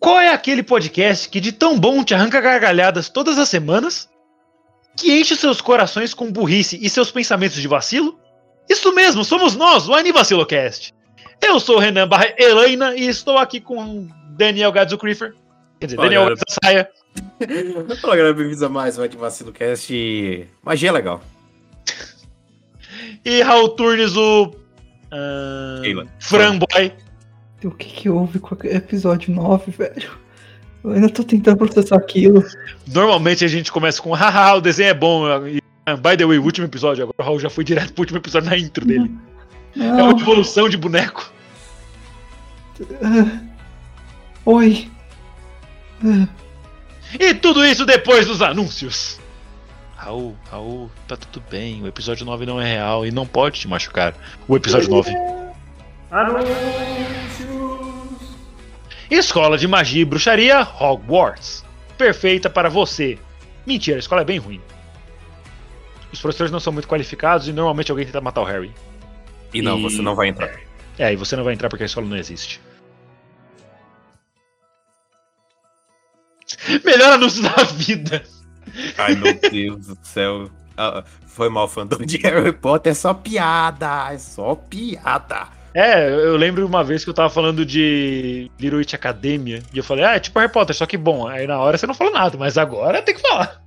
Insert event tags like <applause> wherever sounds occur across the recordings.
Qual é aquele podcast que de tão bom te arranca gargalhadas todas as semanas, que enche seus corações com burrice e seus pensamentos de vacilo? Isso mesmo, somos nós, o Anivacilocast. Eu sou o Renan Barra Elaina e estou aqui com Daniel Gadzo Creeper. Quer dizer, Fala, Daniel Saia. <laughs> Fala galera, bem-vindos a mais um Antivacilo Cast. Magia é legal. E Raul Turnes, o. Keila. Framboy. O que que houve com o episódio 9, velho? Eu ainda tô tentando processar aquilo. Normalmente a gente começa com haha, o desenho é bom. E, by the way, o último episódio, agora o Raul já foi direto pro último episódio na intro dele. É Não. uma evolução de boneco. ah, Oi. Ah, E tudo isso depois dos anúncios. Raul, Raul, tá tudo bem. O episódio 9 não é real e não pode te machucar. O episódio 9. Escola de Magia e Bruxaria Hogwarts. Perfeita para você. Mentira, a escola é bem ruim. Os professores não são muito qualificados e normalmente alguém tenta matar o Harry. E não, E- você não vai entrar. É, e você não vai entrar porque a escola não existe. <laughs> Melhor anúncio da vida. Ai, meu Deus do céu. Ah, foi mal, fandom de Harry Potter. É só piada. É só piada. É, eu lembro uma vez que eu tava falando de Little Witch Academia e eu falei, ah, é tipo Harry Potter, só que bom. Aí na hora você não falou nada, mas agora tem que falar.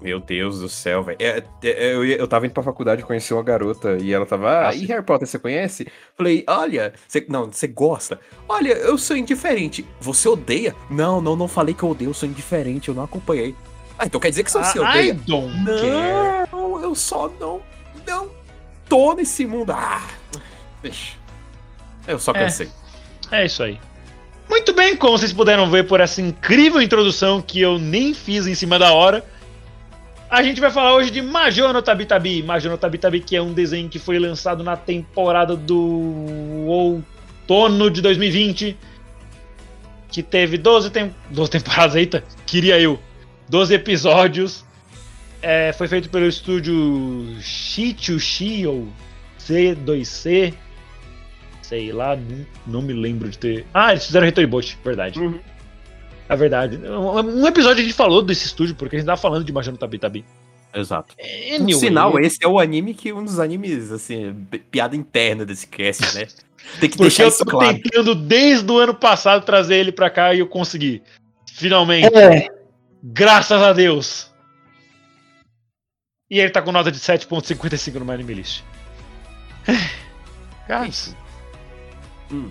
Meu Deus do céu, velho. É, é, eu, ia- eu tava indo pra faculdade, conheci uma garota e ela tava, ah, Ah, e. Harry Potter você conhece? Falei, olha, você, não, você gosta. Olha, eu sou indiferente. Você odeia? Não, não, não falei que eu odeio, eu sou indiferente, eu não acompanhei. Ah, então quer dizer que você I odeia? don't care. Não, eu só não, não tô nesse mundo. Ah, deixa. Eu só É. cansei. É isso aí. Muito bem, como vocês puderam ver por essa incrível introdução que eu nem fiz em cima da hora, a gente vai falar hoje de Major no Tabi Tabi. Major no Tabi Tabi, que é um desenho que foi lançado na temporada do outono de 2020, que teve 12, tem... 12 temporadas, eita, queria eu. 12 episódios. É, foi feito pelo estúdio Shichushi ou C2C. Sei lá, não, não me lembro de ter. Ah, eles fizeram Retoribot, verdade. Uhum. É verdade. Um um episódio a gente falou desse estúdio, porque a gente tava falando de Major no Tabi Tabi. Exato. Anyway, Por sinal, esse é o anime que um dos animes, assim, pi- piada interna desse cast, né? <laughs> Tem que Porque deixar eu isso tô claro. tentando desde o ano passado trazer ele pra cá e eu consegui. Finalmente. É, Graças a Deus. E ele tá com nota de 7.55 no My Anime List. <sighs> Gats. Hum.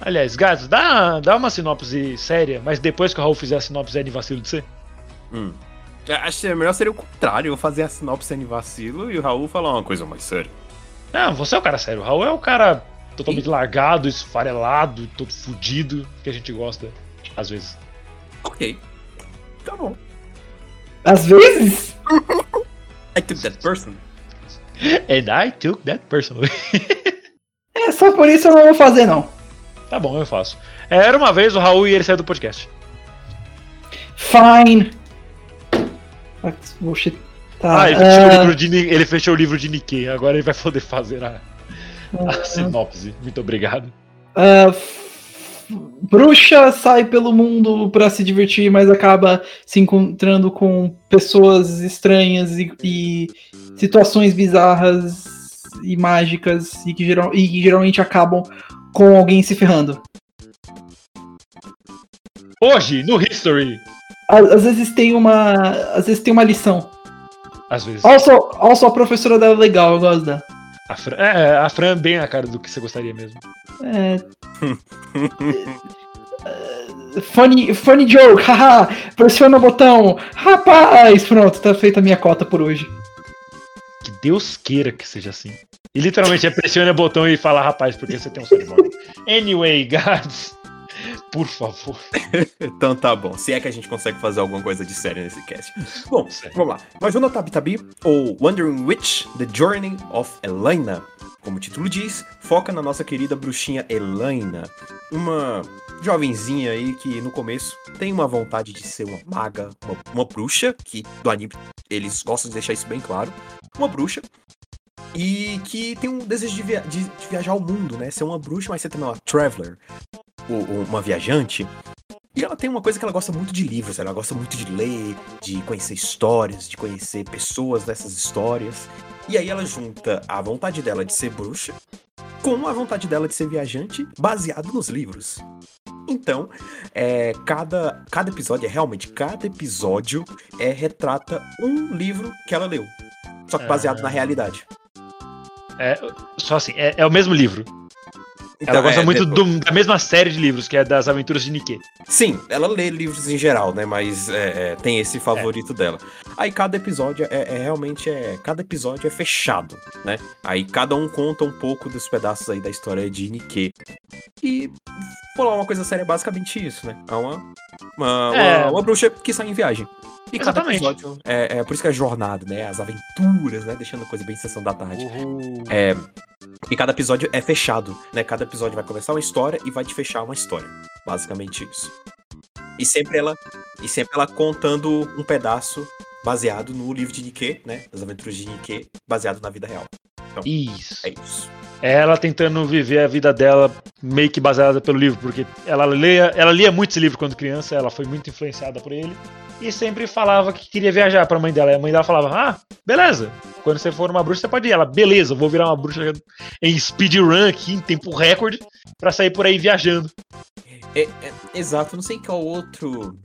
Aliás, Gats, dá, dá uma sinopse séria, mas depois que o Raul fizer a sinopse é de vacilo de você. Hum. Eu Acho que melhor seria o contrário, eu fazer a sinopse sem vacilo e o Raul falar uma coisa mais séria. Não, você é o cara sério. O Raul é o cara totalmente largado, esfarelado, todo fudido, que a gente gosta, às vezes. Ok. Tá bom. às vezes. <laughs> I took that person. And I took that personally. <laughs> É, só por isso eu não vou fazer, não. tá bom, eu faço. É, Era uma vez o Raul e ele saiu do podcast. Fine. Bullshit. Tá. Ah, ele fechou, o ah, livro de, ele fechou o livro de Nikkei, agora ele vai poder fazer a, a ah, sinopse. Muito obrigado. f- bruxa sai pelo mundo pra se divertir, mas acaba se encontrando com pessoas estranhas e, e situações bizarras e mágicas e que, geral, e que geralmente acabam com alguém se ferrando. Hoje, no History, Às, às vezes tem uma. Às vezes tem uma lição. às vezes. Also, also a professora dela é legal, eu gosto dela. A Fran, é, a Fran é bem a cara do que você gostaria mesmo. É, <laughs> funny, funny joke, haha, pressiona o botão, rapaz, pronto, tá feita a minha cota por hoje. Que Deus queira que seja assim. E literalmente é pressiona o botão e fala, rapaz, porque você tem um cérebro. anyway, guys. Por favor. <laughs> Então tá bom. Se é que a gente consegue fazer alguma coisa de sério nesse cast. Bom, Sério. vamos lá. Majona Tabi Tabi, ou Wandering Witch, The Journey of Elaina. Como o título diz, foca na nossa querida bruxinha Elaina. Uma jovenzinha aí que no começo tem uma vontade de ser uma maga, uma, uma bruxa, que do anime eles gostam de deixar isso bem claro. Uma bruxa. E que tem um desejo de, via- de- de viajar ao mundo, né? Ser uma bruxa, mas ser também uma traveler, ou- ou uma viajante. E ela tem uma coisa que ela gosta muito de livros, ela gosta muito de ler, de conhecer histórias, de conhecer pessoas dessas histórias. E aí ela junta a vontade dela de ser bruxa com a vontade dela de ser viajante, baseado nos livros. Então, é, cada, cada episódio, é realmente cada episódio, é retrata um livro que ela leu. Só que baseado Ah. na realidade. É, só assim, é, é o mesmo livro. Então, ela gosta é, muito do- da mesma série de livros, que é das Aventuras de Nikkei. Sim, ela lê livros em geral, né? Mas é, é, tem esse favorito dela. Aí cada episódio é, é realmente é. Cada episódio é fechado, né? Aí cada um conta um pouco dos pedaços aí da história de Nikkei. E falar uma coisa séria é basicamente isso, né? É uma, uma, É. uma, uma bruxa que sai em viagem. E cada Exatamente. episódio é, é por isso que é jornada, né? As aventuras, né? Deixando a coisa bem sessão da tarde. Uhul. É, e cada episódio é fechado, né? Cada episódio vai começar uma história e vai te fechar uma história. Basicamente isso. E sempre ela, e sempre ela contando um pedaço baseado no livro de Nikkei, né? Das aventuras de Nikkei, baseado na vida real. Isso. É isso. É ela tentando viver a vida dela meio que baseada pelo livro, porque ela lia, ela lia muito esse livro quando criança, ela foi muito influenciada por ele e sempre falava que queria viajar pra mãe dela. E a mãe dela falava: "Ah, beleza. Quando você for uma bruxa, você pode ir". Ela: "Beleza, vou virar uma bruxa em speedrun aqui em tempo recorde pra sair por aí viajando". É, é- exato, não sei qual outro.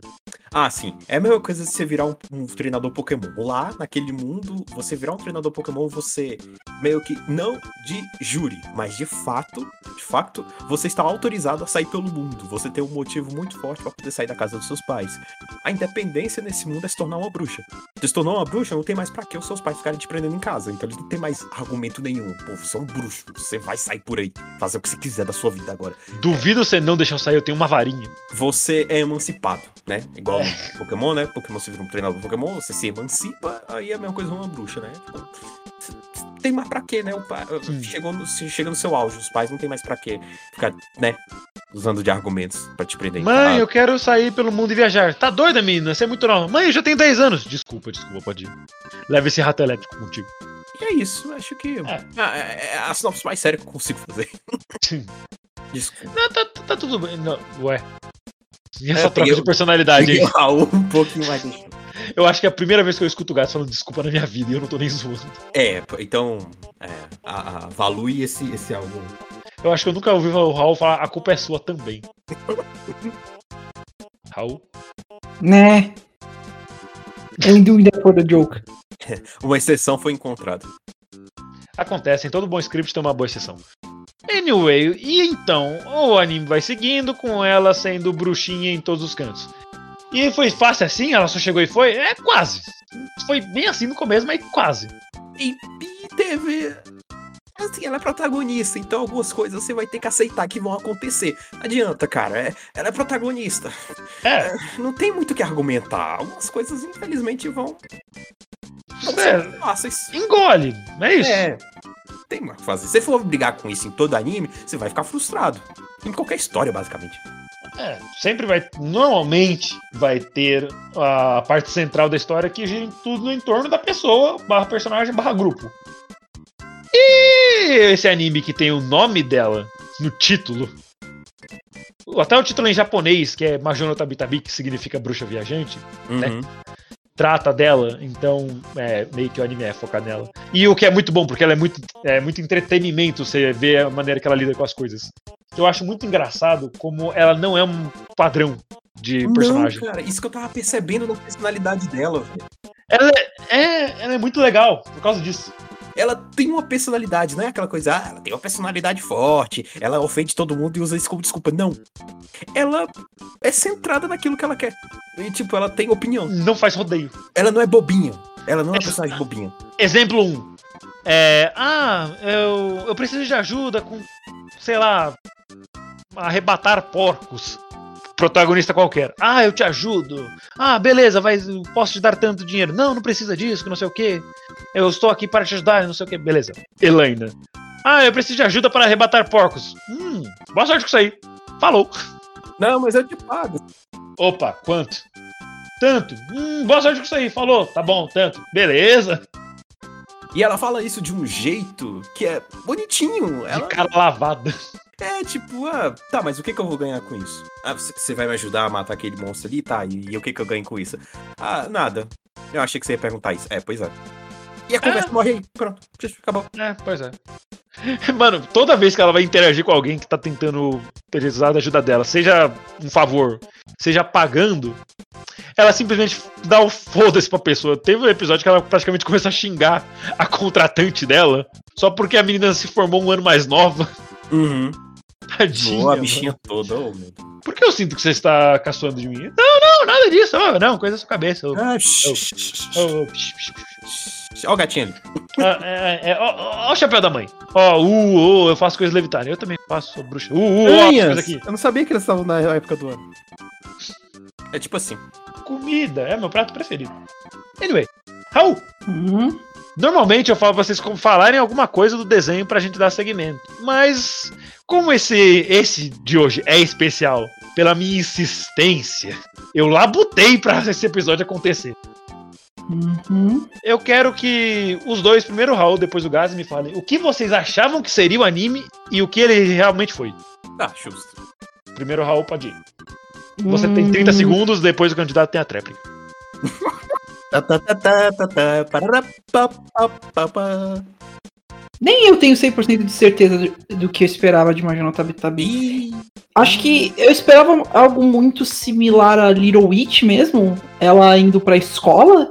Ah, sim. É a mesma coisa de você virar um, um treinador Pokémon. Lá, naquele mundo, você virar um treinador Pokémon, você meio que não de júri, mas de fato, de fato, você está autorizado a sair pelo mundo. Você tem um motivo muito forte para poder sair da casa dos seus pais. A independência nesse mundo é se tornar uma bruxa. Se se tornar uma bruxa, não tem mais pra que os seus pais ficarem te prendendo em casa. Então eles não tem mais argumento nenhum. Pô, você é um bruxo. Você vai sair por aí, fazer o que você quiser da sua vida agora Duvido você não deixar eu sair, eu tenho uma varinha. você é emancipado, né? Igual no Pokémon, né? Pokémon se vira um treinador do Pokémon, você se emancipa, aí é a mesma coisa uma bruxa, né? Tipo, tem mais pra quê, né? O pai, chegou no, se- chega no seu auge, os pais não tem mais pra quê ficar, né? Usando de argumentos pra te prender Mãe, casa. eu quero sair pelo mundo e viajar. Tá doida, menina? Você é muito nova. Mãe, eu já tenho 10 anos. Desculpa, desculpa, pode ir. Leva esse rato elétrico contigo. E é isso, acho que. É. Ah, é, é a sinopse mais séria que eu consigo fazer. <laughs> Desculpa. Não, tá, tá- tá tudo bem. Não, ué. E essa É, troca de personalidade aí? <laughs> Raul um pouquinho mais. Eu acho que é a primeira vez que eu escuto o gato falando desculpa na minha vida e eu não tô nem zoando. É, então. É, a, a, value esse, esse álbum. Eu acho que eu nunca ouvi o Raul falar a culpa é sua também. <laughs> Raul? Né? I'm doing that for the joke. Uma exceção foi encontrada. Acontece, em todo bom script tem uma boa exceção. Anyway, e então, o anime vai seguindo com ela sendo bruxinha em todos os cantos. E foi fácil assim? Ela só chegou e foi? É, quase. Foi bem assim no começo, mas quase. E, e teve. Assim, ela é protagonista, então algumas coisas você vai ter que aceitar que vão acontecer. Adianta, cara. é- ela é protagonista. É, Não tem muito o que argumentar. Algumas coisas, infelizmente, vão. é fáceis. engole, é isso. É. Tem mais o que fazer. Se você for brigar com isso em todo anime, você vai ficar frustrado. Em qualquer história, basicamente. É, sempre vai. Normalmente vai ter a parte central da história que gira tudo no entorno da pessoa, barra personagem, barra grupo. E esse anime que tem o nome dela no título. Até o título em japonês, que é Majono Tabitabi, que significa bruxa viajante, Né? Trata dela, então é, meio que o anime é focado nela. E o que é muito bom, porque ela é muito, é muito entretenimento, você vê a maneira que ela lida com as coisas. Eu acho muito engraçado como ela não é um padrão de personagem. Não, cara, isso que eu tava percebendo na personalidade dela, velho. Ela é, é- ela é muito legal por causa disso. Ela tem uma personalidade, não é aquela coisa, ah, ela tem uma personalidade forte, ela ofende todo mundo e usa isso como desculpa. Não. Ela é centrada naquilo que ela quer. E, tipo, ela tem opinião. Não faz rodeio. Ela não é bobinha. Ela não é uma personagem bobinha. Exemplo 1. É. Ah, eu, eu preciso de ajuda com. Sei lá. Arrebatar porcos. Protagonista qualquer. Ah, eu te ajudo. Ah, beleza, vai, posso te dar tanto dinheiro. Não, não precisa disso, que não sei o que. Eu estou aqui para te ajudar, não sei o que. Beleza. Elaina. Ah, eu preciso de ajuda para arrebatar porcos. Hum, boa sorte com isso aí. Falou. Não, mas eu te pago. Opa, quanto? Tanto. Hum, boa sorte com isso aí. Falou. Tá bom, tanto. Beleza. E ela fala isso de um jeito que é bonitinho. De Ela cara lavada. é tipo, ah, tá, mas o que, que eu vou ganhar com isso? Ah, você vai me ajudar a matar aquele monstro ali? Tá, e, e o que, que eu ganho com isso? Ah, nada. Eu achei que você ia perguntar isso. É, pois é. E a conversa morre aí. Pronto, acabou. É, pois é. <laughs> Mano, toda vez que ela vai interagir com alguém que tá tentando precisar da ajuda dela, seja um favor, seja pagando, ela simplesmente dá o foda-se pra pessoa. Teve um episódio que ela praticamente começou a xingar a contratante dela, só porque a menina se formou um ano mais nova. Uhum. Tadinha. Zoou a mano. bichinha toda, ô, meu. Por que eu sinto que você está caçoando de mim? Não, não, nada disso. Ô, não, coisa da sua cabeça. Ah, psh, psh, psh. Ó o gatinho ali. Ah, é, é, é, ó, o chapéu da mãe. Ó, uh, uh, eu faço coisas levitarem. Eu também faço, sou bruxa. Uh, uh, ó, coisas aqui. Eu não sabia que eles estavam na época do ano. É tipo assim. Comida, é meu prato preferido. Anyway, Raul, Uhum. normalmente eu falo pra vocês como falarem alguma coisa do desenho pra gente dar segmento. Mas, como esse, esse de hoje é especial, pela minha insistência, eu labutei pra esse episódio acontecer. Uhum. Eu quero que os dois, primeiro o Raul, depois o Gaz, me falem o que vocês achavam que seria o anime e o que ele realmente foi. Tá, justo. Primeiro o Raul pode ir. Você tem 30 Hum. segundos, depois o candidato tem a tréplica. <laughs> Nem eu tenho 100% de certeza do, do que eu esperava de Major Tabi Tabi. Ih, Acho que eu esperava algo muito similar a Little Witch mesmo. Ela indo pra escola.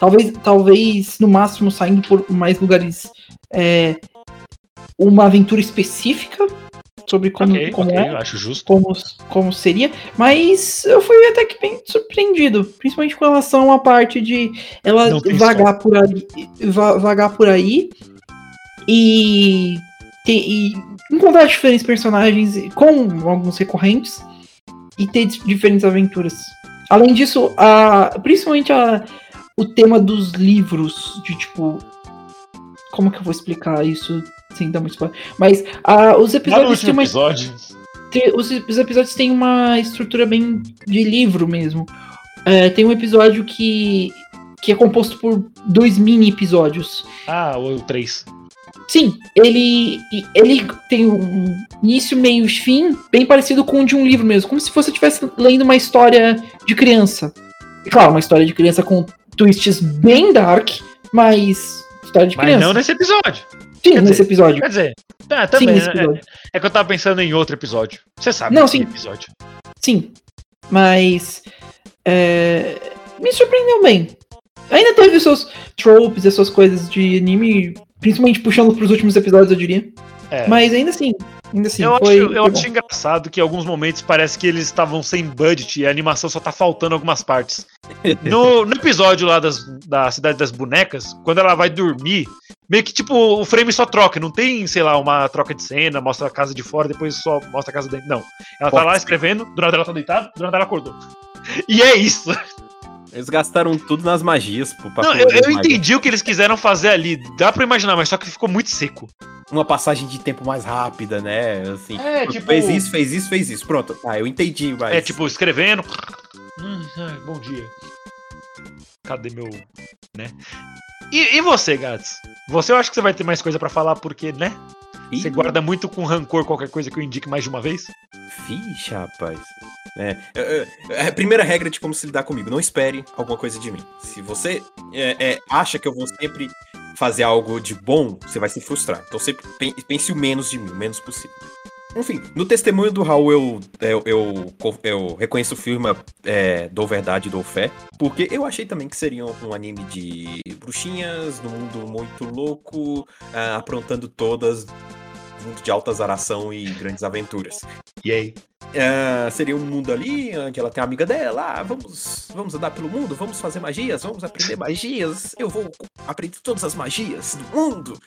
Talvez, talvez no máximo saindo por mais lugares. é, uma aventura específica sobre como, ok, como ok, é. eu acho justo. como, como seria, mas eu fui até que bem surpreendido, principalmente com relação à parte de ela vagar por aí, va- vagar por aí e, ter, e encontrar diferentes personagens com alguns recorrentes e ter diferentes aventuras. Além disso, a, principalmente a, o tema dos livros, de tipo. Como que eu vou explicar isso sem dar muito spoiler? Mas ah, os Lá no episódios último uma episódio. os, os episódios têm uma estrutura bem de livro mesmo. É, tem um episódio que, que é composto por dois mini episódios. Ah, o 3. Sim, ele, ele tem um início, meio e fim bem parecido com o de um livro mesmo, como se você estivesse lendo uma história de criança. E claro, uma história de criança com twists bem dark, mas história de Mas criança. não nesse episódio. Sim, quer nesse dizer, episódio. Quer dizer, Sim, também. nesse né? é, é que eu tava pensando em outro episódio. Você sabe Não, sim. episódio. Sim. Mas. é, me surpreendeu bem. Ainda teve os seus tropes, as suas coisas de anime, principalmente puxando pros últimos episódios, eu diria. É. Mas ainda assim. Ainda assim. eu foi, acho, eu foi bom. acho engraçado que em alguns momentos parece que eles estavam sem budget e a animação só tá faltando algumas partes. <laughs> No, no episódio lá das, da Cidade das Bonecas, quando ela vai dormir, meio que tipo, o frame só troca, não tem, sei lá, uma troca de cena, mostra a casa de fora, depois só mostra a casa dentro. Não. Ela tá Pode lá ser. escrevendo, do nada ela tá deitada, do nada ela acordou. <laughs> E é isso. Eles gastaram tudo nas magias, pô. pra Não, eu, eu entendi o que eles quiseram fazer ali. Dá pra imaginar, mas só que ficou muito seco. Uma passagem de tempo mais rápida, né? Assim. É, tipo- Fez isso, fez isso, fez isso. Pronto. Ah, eu entendi, mas. É tipo, escrevendo. Hum, ai, bom dia. Cadê meu. né? E, e você, Gats? Você eu acho que você vai ter mais coisa pra falar, porque, né? Ih, Você guarda muito com rancor qualquer coisa que eu indique mais de uma vez? Vixe, rapaz. É, é, é, a primeira regra de como se lidar comigo, não espere alguma coisa de mim. Se você é, é, acha que eu vou sempre fazer algo de bom, você vai se frustrar. Então sempre pen- pense o menos de mim, o menos possível. Enfim, no testemunho do Raul eu, eu, eu, eu reconheço o filme é, Dou Verdade, Dou Fé, porque eu achei também que seria um anime de bruxinhas, num mundo muito louco, ah, aprontando todas, mundo de alta zaração e grandes aventuras. E aí? Ah, seria um mundo ali onde ela tem a amiga dela. Ah, vamos, vamos andar pelo mundo, vamos fazer magias, vamos aprender magias. Eu vou aprender todas as magias do mundo.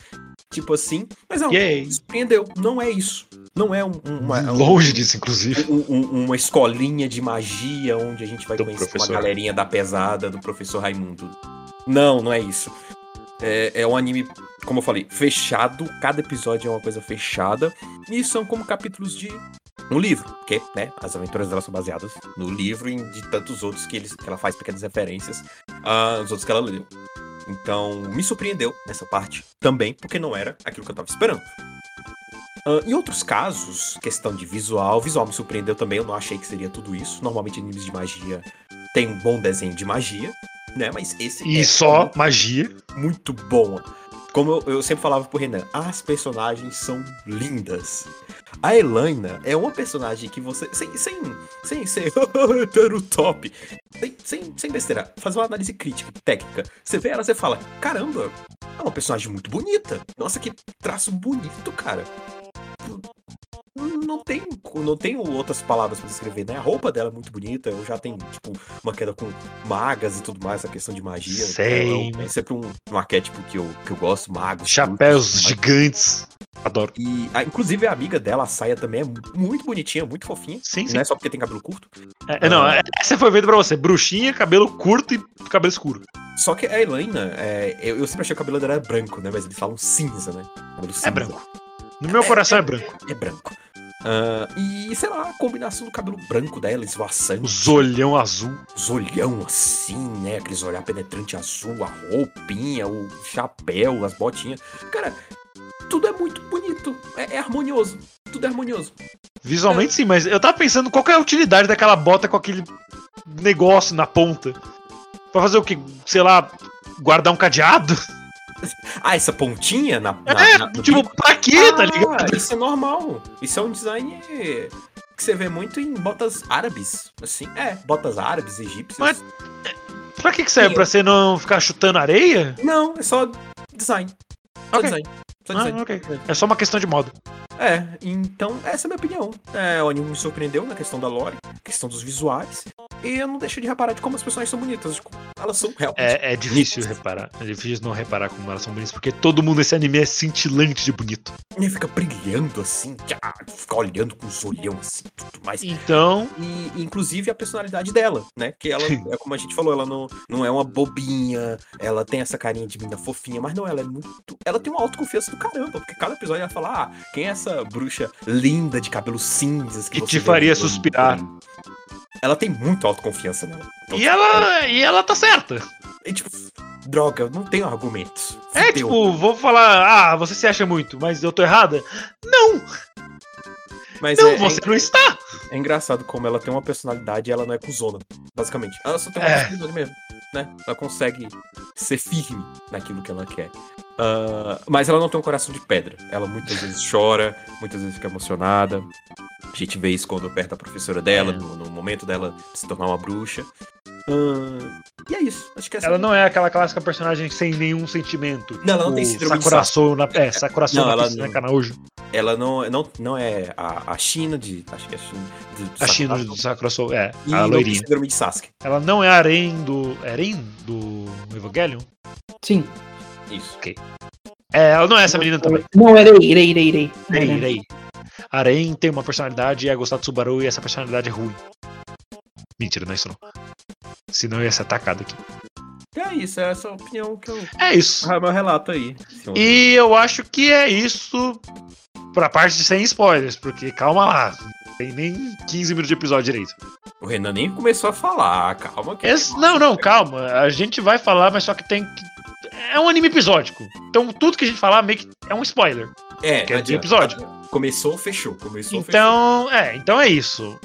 Tipo assim. Mas não, Yay. surpreendeu. Não é isso. Não é um- uma, um- Longe disso, inclusive. um- uma escolinha de magia onde a gente vai Do conhecer professor. uma galerinha da pesada do professor Raimundo. Não, não é isso. É, é um anime, como eu falei, fechado. Cada episódio é uma coisa fechada. E são como capítulos de um livro. Porque, né, as aventuras dela são baseadas no livro e de tantos outros que, eles, que ela faz pequenas referências aos outros que ela leu. Então, me surpreendeu nessa parte também, porque não era aquilo que eu tava esperando. Ah, em outros casos, questão de visual, visual me surpreendeu também, eu não achei que seria tudo isso. Normalmente animes de magia tem um bom desenho de magia, né? Mas esse E é só magia. muito bom. Como eu, eu sempre falava pro Renan, as personagens são lindas. A Elaina é uma personagem que você. Sem, sem, sem ser <laughs> hétero top. Sem, sem, sem besteira. Fazer uma análise crítica, técnica. Você vê ela, você fala: caramba, é uma personagem muito bonita. Nossa, que traço bonito, cara. Não tem, não tenho outras palavras pra descrever, né? A roupa dela é muito bonita. Eu já tenho, tipo, uma queda com magas e tudo mais, a questão de magia. Sei. Então, é sempre um, um arquétipo que eu, que eu gosto, magos. Chapéus bruxos, gigantes. Adoro. E, ah, inclusive, a amiga dela, a saia, também é mu- muito bonitinha, muito fofinha. Sim, sim. Não é só porque tem cabelo curto. É, não, é- essa foi feita pra você. Bruxinha, cabelo curto e cabelo escuro. Só que a Elaina, é, eu, eu sempre achei que o cabelo dela era branco, né? Mas eles falam cinza, né? Cabelo cinza. É branco. No meu coração é branco. É branco. Ah, e, sei lá, a combinação do cabelo branco dela, esvoaçante. Os olhão azul. os olhão assim, né? Aqueles olhar penetrante azul, a roupinha, o chapéu, as botinhas. Cara, tudo é muito bonito. É, é harmonioso. Tudo é harmonioso. Visualmente sim, mas eu tava pensando qual que é a utilidade daquela bota com aquele negócio na ponta. Pra fazer o que? Sei lá, guardar um cadeado? <laughs> <laughs> Ah, essa pontinha na. na, É, na- tipo, pra quê, tá Ah, ligado? Isso é normal. Isso é um design que você vê muito em botas árabes. Assim, é, botas árabes, egípcias. Mas- Pra que que serve? Pra você não ficar chutando areia? Não, é só design. Só Ok. design. Ah. É só uma questão de moda. É, então essa é a minha opinião. É, o anime me surpreendeu na questão da lore, questão dos visuais. E eu não deixo de reparar de como as personagens são bonitas. Elas são realmente. É, é difícil reparar. É difícil não reparar como elas são bonitas, porque todo mundo nesse anime é cintilante de bonito. E fica brilhando assim, tchá, fica olhando com os olhão assim, tudo mais. Então, E, e, inclusive a personalidade dela, né? Que ela, é como a gente falou, ela não, não é uma bobinha, ela tem essa carinha de menina fofinha, mas não, ela é muito. Ela tem uma autoconfiança do caramba, porque cada episódio ela fala, ah, quem é essa bruxa linda de cabelos cinzas Que você te faria suspirar. Ela tem muita autoconfiança nela. Então, e tipo, ela, e ela tá certa. É tipo, droga, não tenho argumentos. É Fudeu. tipo, vou falar, ah, você se acha muito, mas eu tô errada? Não, Mas não, é, você não está. é, é engraçado como ela tem uma personalidade e ela não é cuzona, basicamente. Ela só tem uma É. personalidade mesmo, né? Ela consegue ser firme naquilo que ela quer. Ah, mas ela não tem um coração de pedra. Ela muitas vezes chora, muitas vezes fica emocionada. A gente vê isso quando perto a professora dela, É. no, no momento dela se tornar uma bruxa. Ah, e é isso. Acho que essa Ela não é aquela clássica personagem sem nenhum sentimento. Não, ela não tipo tem síndrome de Sakura Soul na, é, Sakura Soul Não, na ela piscina não. Kanaújo. Ela não, não, não é a, a China de. Acho que é a China. De, A China Sakura do Sakura Soul, é, E a loirinha. síndrome de Sasuke. Ela não é a Aren do. É Aren do Evangelion? Sim. Isso. É, ela não é essa menina também. Não, era Irei, Irei, Irei, Irei. Irei, Irei. A Aren tem uma personalidade e é gostar do Subaru e essa personalidade é ruim. Mentira, não é isso não. Senão eu ia ser atacado aqui. É isso, é essa a opinião que eu. É isso. Ah, meu relato aí. E eu acho que é isso pra parte de sem spoilers, porque calma lá. Não tem nem 15 minutos de episódio direito. O Renan nem começou a falar, calma que. Esse- não, não, calma. A gente vai falar, mas só que tem que. É um anime episódico. Então tudo que a gente falar meio que é um spoiler. É, que é de episódio. Começou, fechou. Começou, Então, é, então é isso.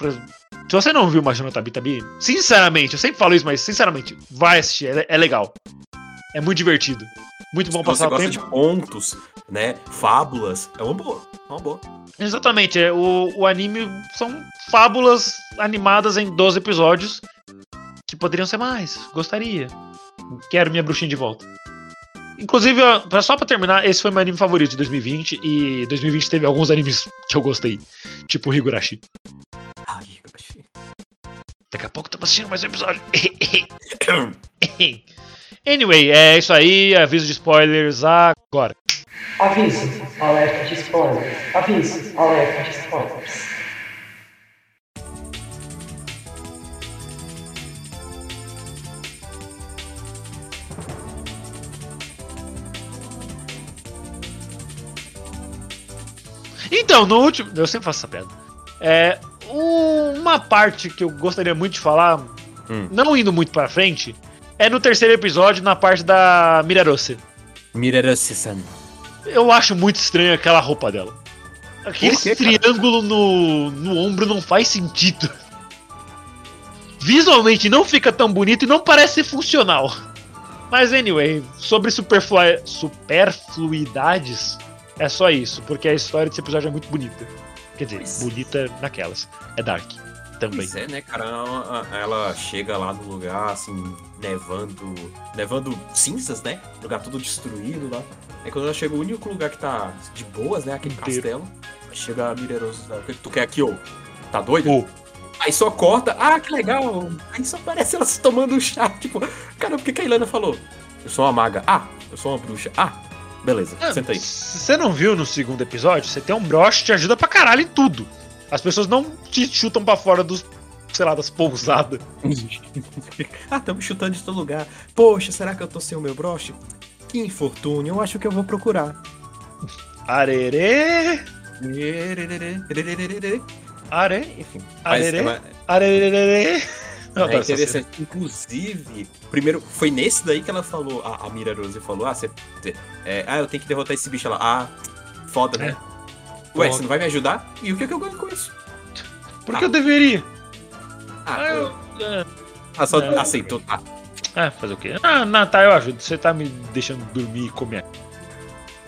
Se você não viu Majima Tabi Tabi, sinceramente, eu sempre falo isso, mas sinceramente, vai assistir, é, é legal. É muito divertido. Muito bom fechou. Se você passar o gosta tempo. de pontos, né? Fábulas, é uma boa. É uma boa. Exatamente, é, o, o anime são fábulas animadas em 12 episódios que poderiam ser mais. Gostaria. Quero minha bruxinha de volta. Inclusive, só pra terminar, esse foi meu anime favorito de 2020 e 2020 teve alguns animes que eu gostei, tipo Higurashi. Daqui a pouco estamos assistindo mais um episódio. <laughs> anyway, é isso aí. Aviso de spoilers agora. Aviso, alerta de spoilers. Aviso, alerta de spoilers. Então, no último. Eu sempre faço essa piada. É. Uma parte que eu gostaria muito de falar, Hum. não indo muito pra frente, é no terceiro episódio, na parte da Mirarose. Mirarase-san. Eu acho muito estranho aquela roupa dela. Aquele quê, triângulo no, no ombro não faz sentido. Visualmente não fica tão bonito e não parece ser funcional. Mas anyway, sobre superflu- superfluidades, é só isso, porque a história desse episódio é muito bonita. Quer dizer, Pois. bonita naquelas. É dark também. Pois é, né, cara? Ela, ela chega lá no lugar, assim, nevando. Nevando cinzas, né? Lugar todo destruído lá. Aí quando ela chega, o único lugar que tá de boas, né? Aquele Inteiro. castelo. Chega a Mireroso. O que que tu quer aqui, ô? Tá doido? Ô. Aí só corta. Ah, que legal. Aí só parece ela se tomando um chá. Tipo, cara, por que que a Ilana falou? Eu sou uma maga. Ah, eu sou uma bruxa. Ah, beleza. Ah, Senta aí. Se você não viu no segundo episódio, você tem um broche que te ajuda pra caralho em tudo. As pessoas não te chutam pra fora dos, sei lá, das pousadas. <laughs> ah, estamos chutando de todo lugar. Poxa, será que eu tô sem o meu broche? Que infortúnio, eu acho que eu vou procurar. Arerê, are, Enfim, mas Arerê? arerê. Eu é cena. interessante. Inclusive, primeiro, foi nesse daí que ela falou, a, a Mira Rose falou, ah, você, é, ah, eu tenho que derrotar esse bicho. Ela, ah, foda, né? Ué, Foda. você não vai me ajudar? E o que, que eu ganho com isso? Por que eu deveria? Ah, Ah, eu, eu- ah só é. aceitou, tá. Ah, fazer o quê? Ah, não, tá, eu ajudo. Você tá me deixando dormir e comer.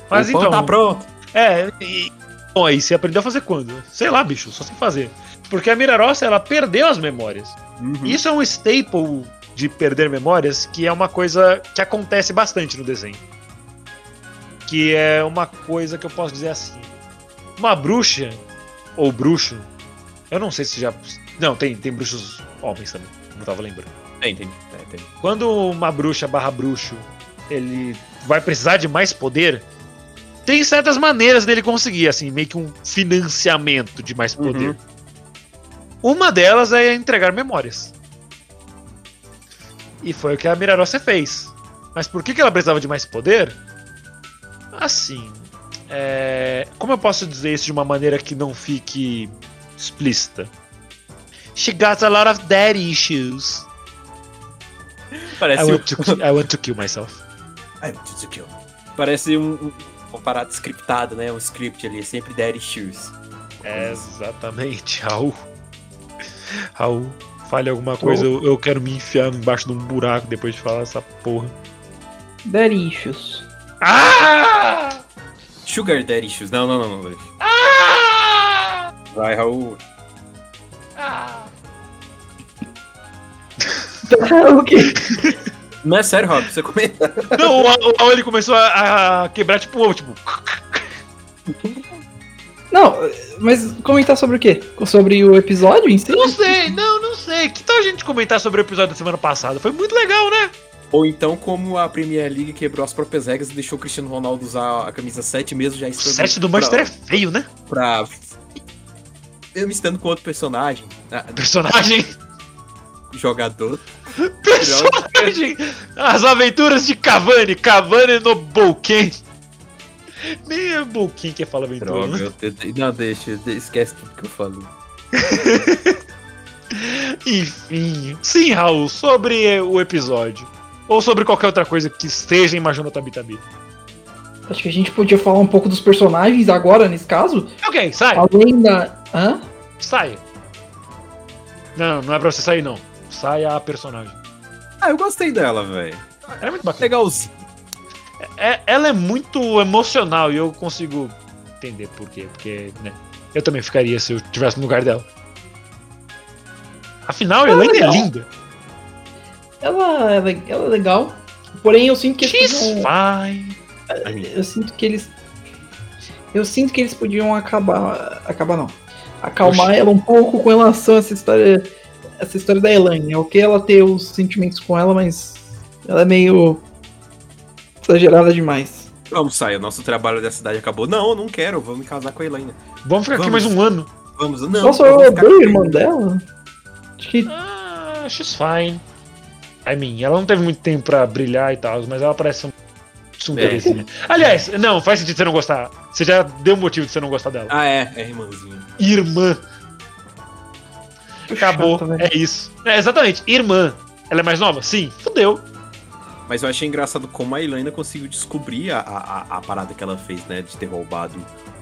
Mas o pão então. tá pronto. É, e. Bom, aí você aprendeu a fazer quando? Sei lá, bicho, só sem fazer. Porque a Mirarossa, ela perdeu as memórias. Uhum. Isso é um staple de perder memórias, que é uma coisa que acontece bastante no desenho. Que é uma coisa que eu posso dizer assim. Uma bruxa, ou bruxo, eu não sei se já. Não, tem, tem bruxos homens também, não tava lembrando. Tem, tem, tem. Quando uma bruxa barra bruxo ele vai precisar de mais poder, tem certas maneiras dele conseguir, assim, meio que um financiamento de mais poder. Uhum. Uma delas é entregar memórias. E foi o que a Mirarossa fez. Mas por que, que ela precisava de mais poder? Assim. é, Como eu posso dizer isso de uma maneira que não fique explícita? She got a lot of daddy issues. Parece, I um, want, to, I want to kill myself. Meu Deus do céu. Parece um, um, uma parada scriptada, né? Um script ali, sempre daddy shoes. Exatamente, Raul. Raul, fale alguma coisa, eu, eu quero me enfiar embaixo de um buraco depois de falar essa porra. Issues. Ah! Sugar shoes. Não, não, não, não. Ah! Vai, Raul. Ah! <laughs> o quê? Não é sério, Rob, você comenta. Não, o, o Raul ele começou a, a quebrar tipo ovo, tipo. Não, mas comentar sobre o quê? Sobre o episódio em si? Não sei, não, não sei. Que tal a gente comentar sobre o episódio da semana passada? Foi muito legal, né? Ou então, como a Premier League quebrou as próprias regras e deixou o Cristiano Ronaldo usar a camisa 7 mesmo já O estando. set do Manchester é feio, né? Pra. Mesmo estando com outro personagem, ah, Personagem. jogador. <laughs> Personagem! As aventuras de Cavani, Cavani no Bolken. Nem é Bolken que fala aventura. Droga, eu Não, deixa, de- esquece tudo que eu falo. <laughs> Enfim. Sim, Raul, sobre o episódio. Ou sobre qualquer outra coisa que esteja em Major no Tabi Tabi. Acho que a gente podia falar um pouco dos personagens agora, nesse caso. Ok, sai, Além da. Hã? sai. Não, não é pra você sair, não. Saia a personagem. Ah, eu gostei dela, velho. Ela é muito bacana. Legalzinho. É- ela é muito emocional e eu consigo entender por quê. Porque, né? Eu também ficaria se eu estivesse no lugar dela. Afinal, a Elaine é legal. linda. Ela é, ela é legal. Porém, eu sinto que eles She's podiam- fine. Eu sinto que eles. Eu sinto que eles podiam acabar. Acabar não. Acalmar Oxi. ela um pouco com relação a essa história. essa história da Elaine. É ok ela ter os sentimentos com ela, mas ela é meio exagerada demais. Vamos sair, o nosso trabalho da cidade acabou. Não, eu não quero, vou me casar com a Elaine. Vamos ficar aqui Vamos. mais um ano. Vamos, não. Nossa, eu odeio a aqui. irmã dela. Acho que Ah, she's fine. I mean, ela não teve muito tempo pra brilhar e tal, mas ela parece um sunterezinha. Aliás, não, faz sentido você não gostar. Você já deu motivo de você não gostar dela. Ah, é, é irmãzinha. Irmã. Acabou. Chato, velho. é isso. É, exatamente. Irmã. Ela é mais nova? Sim. Fudeu. Mas eu achei engraçado como a Elaine conseguiu descobrir a, a, a parada que ela fez, né? De ter roubado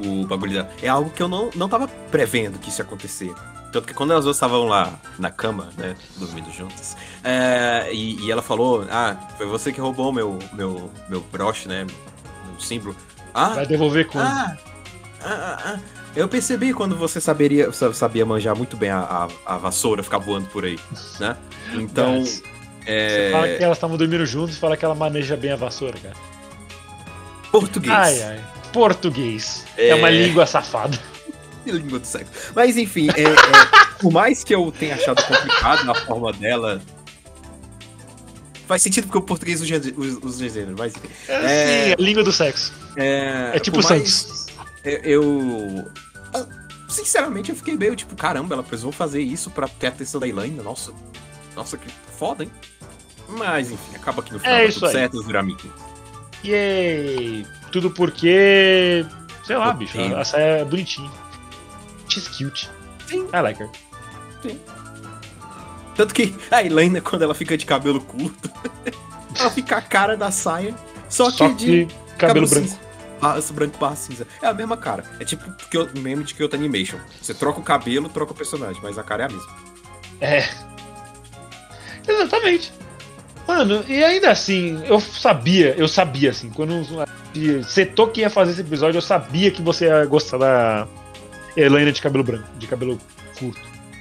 o bagulho dela. É algo que eu não, não tava prevendo que isso ia acontecer. Tanto que quando elas duas estavam lá na cama, né? Dormindo juntas. é, e, e ela falou: Ah, foi você que roubou meu, meu, meu broche, né? Meu símbolo. Ah, Vai devolver quando? ah, ah, ah, ah. Eu percebi quando você saberia, sa- sabia manjar muito bem a, a, a vassoura, ficar voando por aí, né? Então, é, Você fala que elas estavam dormindo juntos e fala que ela maneja bem a vassoura, cara. português. Ai, ai. Português. É, É. uma língua safada. <laughs> Língua do sexo. Mas enfim, é, é, por mais que eu tenha achado complicado a forma dela. Faz sentido porque o português usa os, os gêneros, mas enfim. É, É. sim, a língua do sexo. É, É tipo Santos. Eu. ah, Sinceramente, eu fiquei meio tipo, caramba, ela precisou fazer isso pra ter a atenção da Elaine. Nossa, nossa, que foda, hein? Mas enfim, acaba que no final É tá tudo aí. certo, eles viram amigos. Yay! Tudo porque. Sei lá, bicho. Fofinho. Essa é bonitinha. She's cute. Sim. I like her. Tanto que a Elaine, quando ela fica de cabelo curto, <laughs> ela fica a cara da saia, só que, Só de que cabelo branco. Barra, branco barra cinza. É a mesma cara. É tipo Kyo- meme de Kyoto Animation. Você troca o cabelo, troca o personagem, mas a cara é a mesma. É. Exatamente. Mano, e ainda assim, eu sabia, eu sabia assim, quando setou que ia fazer esse episódio, eu sabia que você ia gostar da Elaine de cabelo branco, de cabelo curto.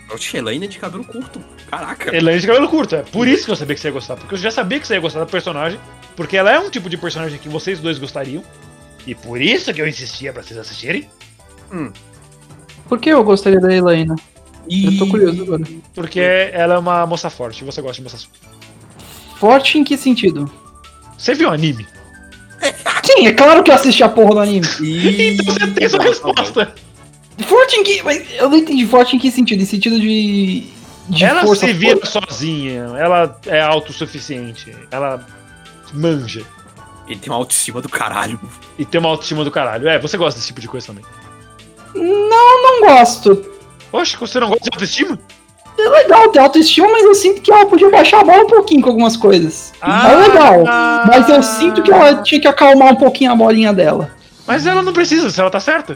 Oxe, Elaine é de cabelo curto. Caraca. Elaine de cabelo curto, é por isso que eu sabia que você ia gostar, porque eu já sabia que você ia gostar da personagem, porque ela é um tipo de personagem que vocês dois gostariam, e por isso que eu insistia pra vocês assistirem, Por que eu gostaria da Elaine? Eu tô curioso agora. porque ela é uma moça forte, e você gosta de moças Forte em que sentido? Você viu o anime? Sim, é claro que eu assisti a porra do anime. Então você tem sua resposta. Forte em que. Mas eu não entendi forte em que sentido? Em sentido de. de ela força se vira forte? sozinha, ela é autossuficiente, ela manja. Ele tem uma autoestima do caralho. E tem uma autoestima do caralho. É, você gosta desse tipo de coisa também. Não, não gosto. Oxe, você não gosta de autoestima? É legal ter autoestima, mas eu sinto que ela podia baixar a bola um pouquinho com algumas coisas. é legal. Mas eu sinto que ela tinha que acalmar um pouquinho a bolinha dela. Mas ela não precisa, se ela tá certa.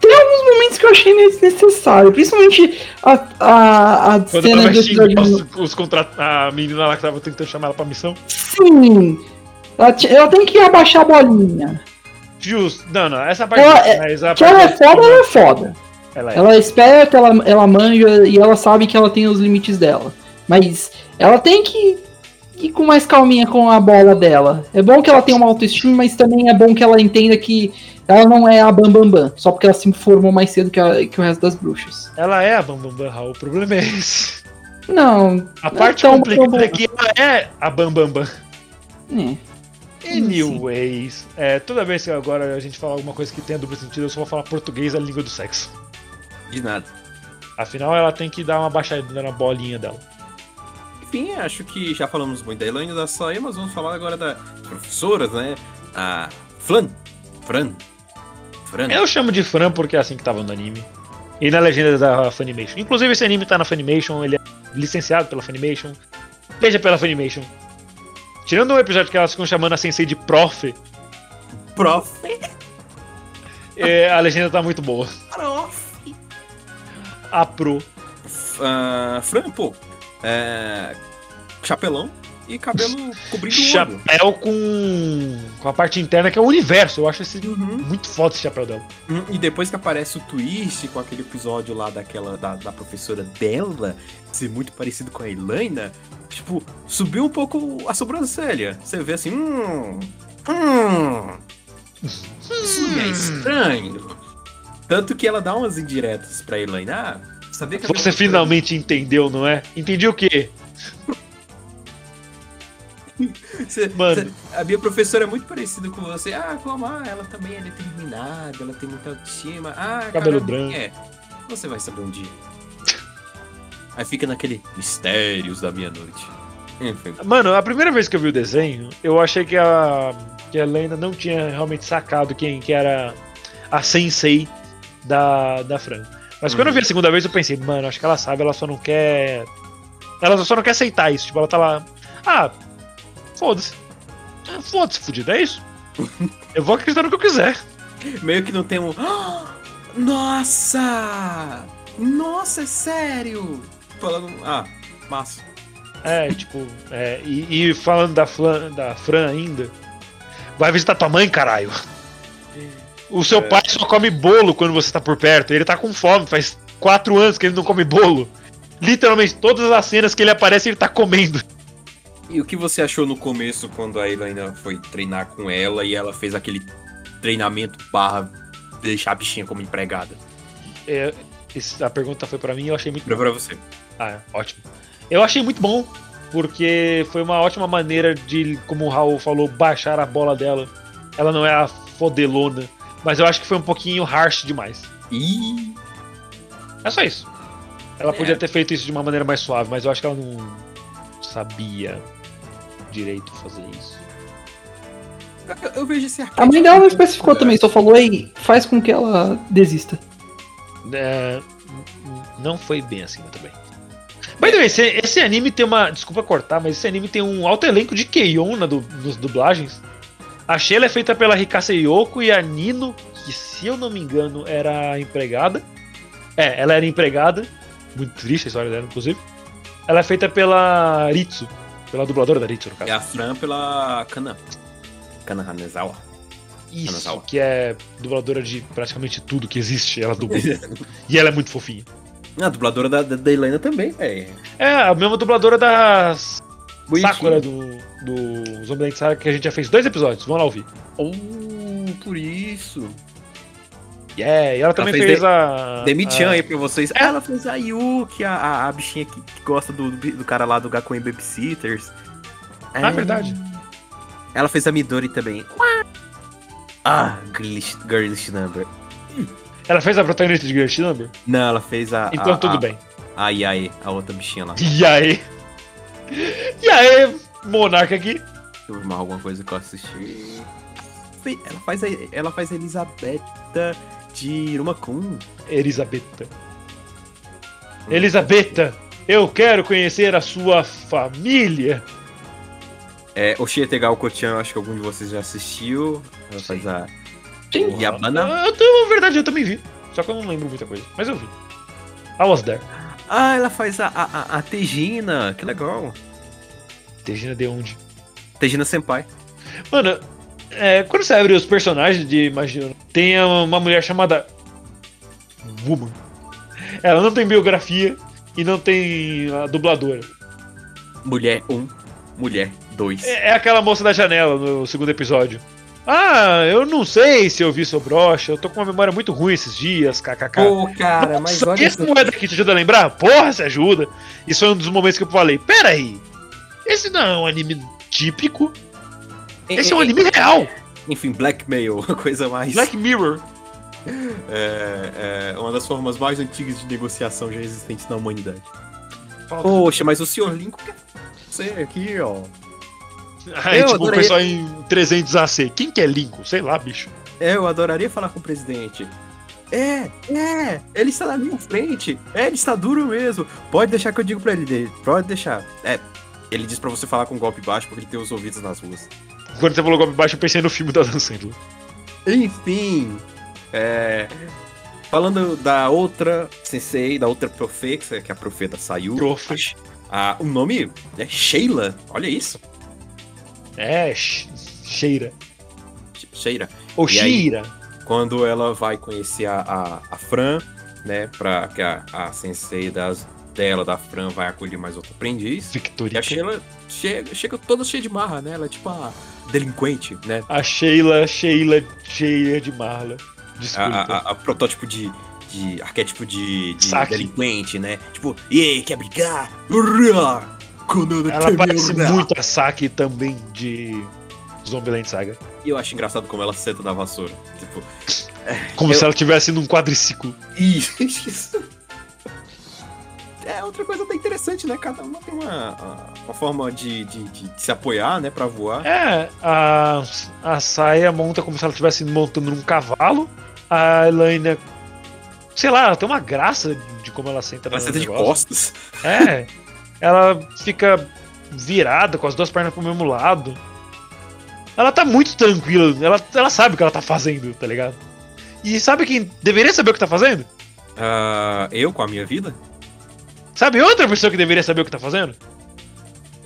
Tem alguns momentos que eu achei desnecessário. Principalmente a, a, a Quando cena do episódio. os, os contra... a menina lá que tava tentando chamar ela pra missão. Sim. Ela, ela tem que abaixar a bolinha. Justo. Não, não, essa parte. Ela é- mas a Que ela é parte- foda, ela é foda. Ela é. Ela é esperta, ela, ela manja e ela sabe que ela tem os limites dela. Mas ela tem que ir com mais calminha com a bola dela. É bom que ela tenha uma autoestima, mas também é bom que ela entenda que ela não é a Bam Bam Bam, só porque ela se formou mais cedo que, a- que o resto das bruxas. Ela é a Bambam Bam, Raul. O problema é esse. Não. A Não parte é complicada bom. é que ela é a Bambam Bam. É. Anyways, é, toda vez que agora a gente falar alguma coisa que tenha duplo sentido, eu só vou falar português, a língua do sexo. De nada. Afinal, ela tem que dar uma baixada na bolinha dela. Enfim, acho que já falamos muito da Elaine da Saia, mas vamos falar agora das professoras, né? A Flan. Fran. Fran. Eu chamo de Fran porque é assim que tava no anime. E na legenda da Funimation. Inclusive, esse anime tá na Funimation, ele é licenciado pela Funimation. Veja pela Funimation. Tirando um episódio que elas ficam chamando a Sensei de prof, Prof. é, a legenda tá muito boa. A pro. Pô. É... Chapelão e cabelo <laughs> cobrindo o olho. Chapéu com. com a parte interna que é o universo. Eu acho esse Uhum. muito foda esse chapéu dela. Hum, E depois que aparece o twist com aquele episódio lá daquela da, da professora dela ser muito parecido com a Elaina, tipo, subiu um pouco a sobrancelha. Você vê assim, hum, hum, isso é estranho. Tanto que ela dá umas indiretas pra Elaina, ah, Sabia que Você finalmente entendeu, não é? Entendi o quê? <laughs> Você- Mano. você- a minha professora é muito parecida com você. Ah, como? Ah, ela também é determinada, ela tem muita autoestima. Ah, Cabelo branco. É. Você vai saber um dia. Aí fica naquele mistérios da meia-noite. Enfim. Mano, a primeira vez que eu vi o desenho, eu achei que a, que a Lena não tinha realmente sacado quem que era a sensei da, da Fran. Mas quando eu vi a segunda vez, eu pensei, mano, acho que ela sabe, ela só não quer. Ela só não quer aceitar isso. Tipo, ela tá lá. Ah, foda-se. Ah, Foda-se, fudido, é isso. Eu vou acreditar no que eu quiser. <laughs> Meio que não tem um. Ah, Nossa! Nossa, é sério! Falando. Ah, massa. É, tipo, é, e, e falando da, Flan, da Fran ainda, vai visitar tua mãe, caralho. O seu pai só come bolo quando você tá por perto. Ele tá com fome, faz quatro anos que ele não come bolo. Literalmente, todas as cenas que ele aparece, ele tá comendo. E o que você achou no começo quando a Elaina foi treinar com ela e ela fez aquele treinamento barra deixar a bichinha como empregada? É, a pergunta foi pra mim e eu achei muito Pra, bom. pra você. Ah, é, ótimo. Eu achei muito bom, porque foi uma ótima maneira de, como o Raul falou, baixar a bola dela. Ela não é a fodelona, mas eu acho que foi um pouquinho harsh demais. Ih, É só isso. Ela É. podia ter feito isso de uma maneira mais suave, mas eu acho que ela não sabia direito fazer isso. eu, eu vejo esse A mãe dela não especificou também, só falou aí, faz com que ela desista. É, não foi bem assim, também. By the way, esse, esse anime tem uma. Desculpa cortar, mas esse anime tem um alto elenco de Keion na du, nas dublagens. A Sheila é feita pela Rikase Yoko e a Nino, que se eu não me engano era empregada. É, ela era empregada. Muito triste a história dela, inclusive. Ela é feita pela Ritsu, pela dubladora da Ritsu, no caso. É a Fran pela Kana. Kana Hanezawa. Isso, Hanazawa. que é dubladora de praticamente tudo que existe, ela dubla. <laughs> e ela é muito fofinha. A dubladora da, da, da também, velho. É, a mesma dubladora das Bonitinho. Sakura do, do Zombie Saga, que a gente já fez dois episódios, vamos lá ouvir. Oh, por isso. Yeah, e ela também fez fez, de- a. Demi-chan a- aí pra vocês. Ela fez a Yuki, a, a, a bichinha que, que gosta do, do cara lá do Gakuen Babysitters. Ah, é verdade. Ela fez a Midori também. Ah, Girlish, Girlish Number. Ela fez a protagonista de Girl Number? Não, ela fez a. Então a, tudo a, bem. A Yae, a outra bichinha lá. E aí? E aí, Monarca aqui? Deixa eu mais alguma coisa que eu assisti. Ela faz a, ela faz a Elisabetta de Irumakun. Elisabetta. Elisabetta, eu quero conhecer a sua família. É, Oshietegal Kochan, acho que algum de vocês já assistiu. Ela faz a. Sim. Yabana. Eu, tô- na verdade, eu também vi. Só que eu não lembro muita coisa. Mas eu vi. I was there. Ah, ela faz a, a, a- Tejina. Que legal. Tegina de onde? Tejina Senpai. Mano, é, quando você abre os personagens de Imagina, tem uma mulher chamada Woman. Ela não tem biografia e não tem a dubladora. Mulher 1, mulher 2. É, é aquela moça da janela no segundo episódio. Ah, eu não sei se eu vi seu brocha, eu tô com uma memória muito ruim esses dias, kkk. Pô, cara, mas Nossa, olha esse moeda aqui te ajuda a lembrar? Porra, se ajuda. Isso foi um dos momentos que eu falei, pera aí, esse não é um anime típico, esse é um anime real. Enfim, Blackmail, <laughs> coisa mais. Black Mirror. É, é uma das formas mais antigas de negociação já existentes na humanidade. Poxa, mas o Sr. Lincoln quer você aqui, ó. <laughs> Aí, Eu tipo, o adorei. pessoal em 300 AC. Quem que é Lincoln? Sei lá, bicho. É, eu adoraria falar com o presidente. É, é, ele está na minha frente. É, ele está duro mesmo. Pode deixar que eu digo pra ele. Pode deixar. É, ele diz pra você falar com golpe baixo porque ele tem os ouvidos nas ruas. Quando você falou golpe baixo, eu pensei no filme da Dan Sandler. Enfim, é, falando da outra sensei, da outra profeta, que é a profeta saiu. Profe. Ah, o nome é Sheila. Olha isso. É, ch- cheira. Sheira. Ou E aí? Shira. Quando ela vai conhecer a, a, a Fran, né? Pra que a, a sensei das, dela, da Fran, vai acolher mais outro aprendiz. E Victoria. a Sheila chega, chega toda cheia de marra, né? Ela é tipo a delinquente, né? A Sheila, Sheila, cheia de Marla. A, Desculpa. a- a- a protótipo de de arquétipo de, de delinquente, né? Tipo, e aí, quer brigar? Urra! Quando eu Ela parece muito a saque também de Zombieland Saga. E eu acho engraçado como ela senta na vassoura. Tipo, Como Eu- se ela estivesse num quadriciclo. isso. É outra coisa até interessante, né? Cada uma tem uma, uma forma de, de, de se apoiar, né? Pra voar. É, a, a saia monta como se ela estivesse montando num cavalo. A Elaine, sei lá, ela tem uma graça de como ela senta Ela senta de negócio. costas. É, ela fica virada com as duas pernas pro mesmo lado. Ela tá muito tranquila, ela, ela sabe o que ela tá fazendo, tá ligado? E sabe quem deveria saber o que tá fazendo? Ah, eu com a minha vida? Sabe outra pessoa que deveria saber o que tá fazendo?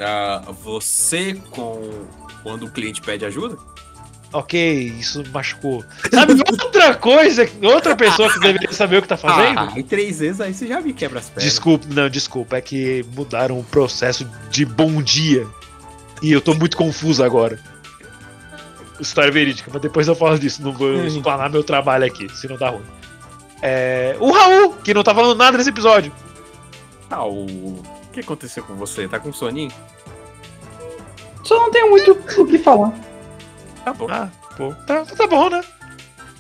Ah, você com. Quando o cliente pede ajuda? Ok, isso machucou. <laughs> Sabe outra coisa, outra pessoa que deveria saber o que tá fazendo? Ah, em três vezes aí você já me quebra as pernas. Desculpa, não, desculpa, é que mudaram o processo de bom dia. E eu tô muito confuso agora. História verídica, mas depois eu falo disso, não vou Hum. <laughs> explanar meu trabalho aqui, senão dá ruim. É, o Raul, que não tá falando nada nesse episódio. Ah, o... o que aconteceu com você? Tá com soninho? Só não tenho muito o que falar. Tá bom. Ah, pô, tá, tá bom, né?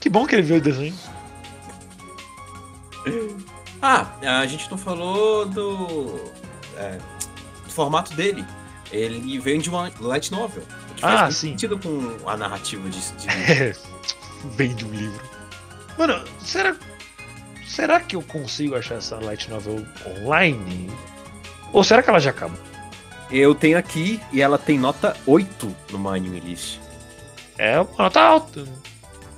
Que bom que ele viu o desenho. Ah, a gente não falou do, é, do formato dele. Ele vem de uma light novel. Que faz Ah, muito sim. sentido com a narrativa de, de <laughs> É, vem de um livro. Mano, será. Será que eu consigo achar essa light novel online? Ou será que ela já acabou? Eu tenho aqui e ela tem nota 8 no Anime List. É uma nota alta.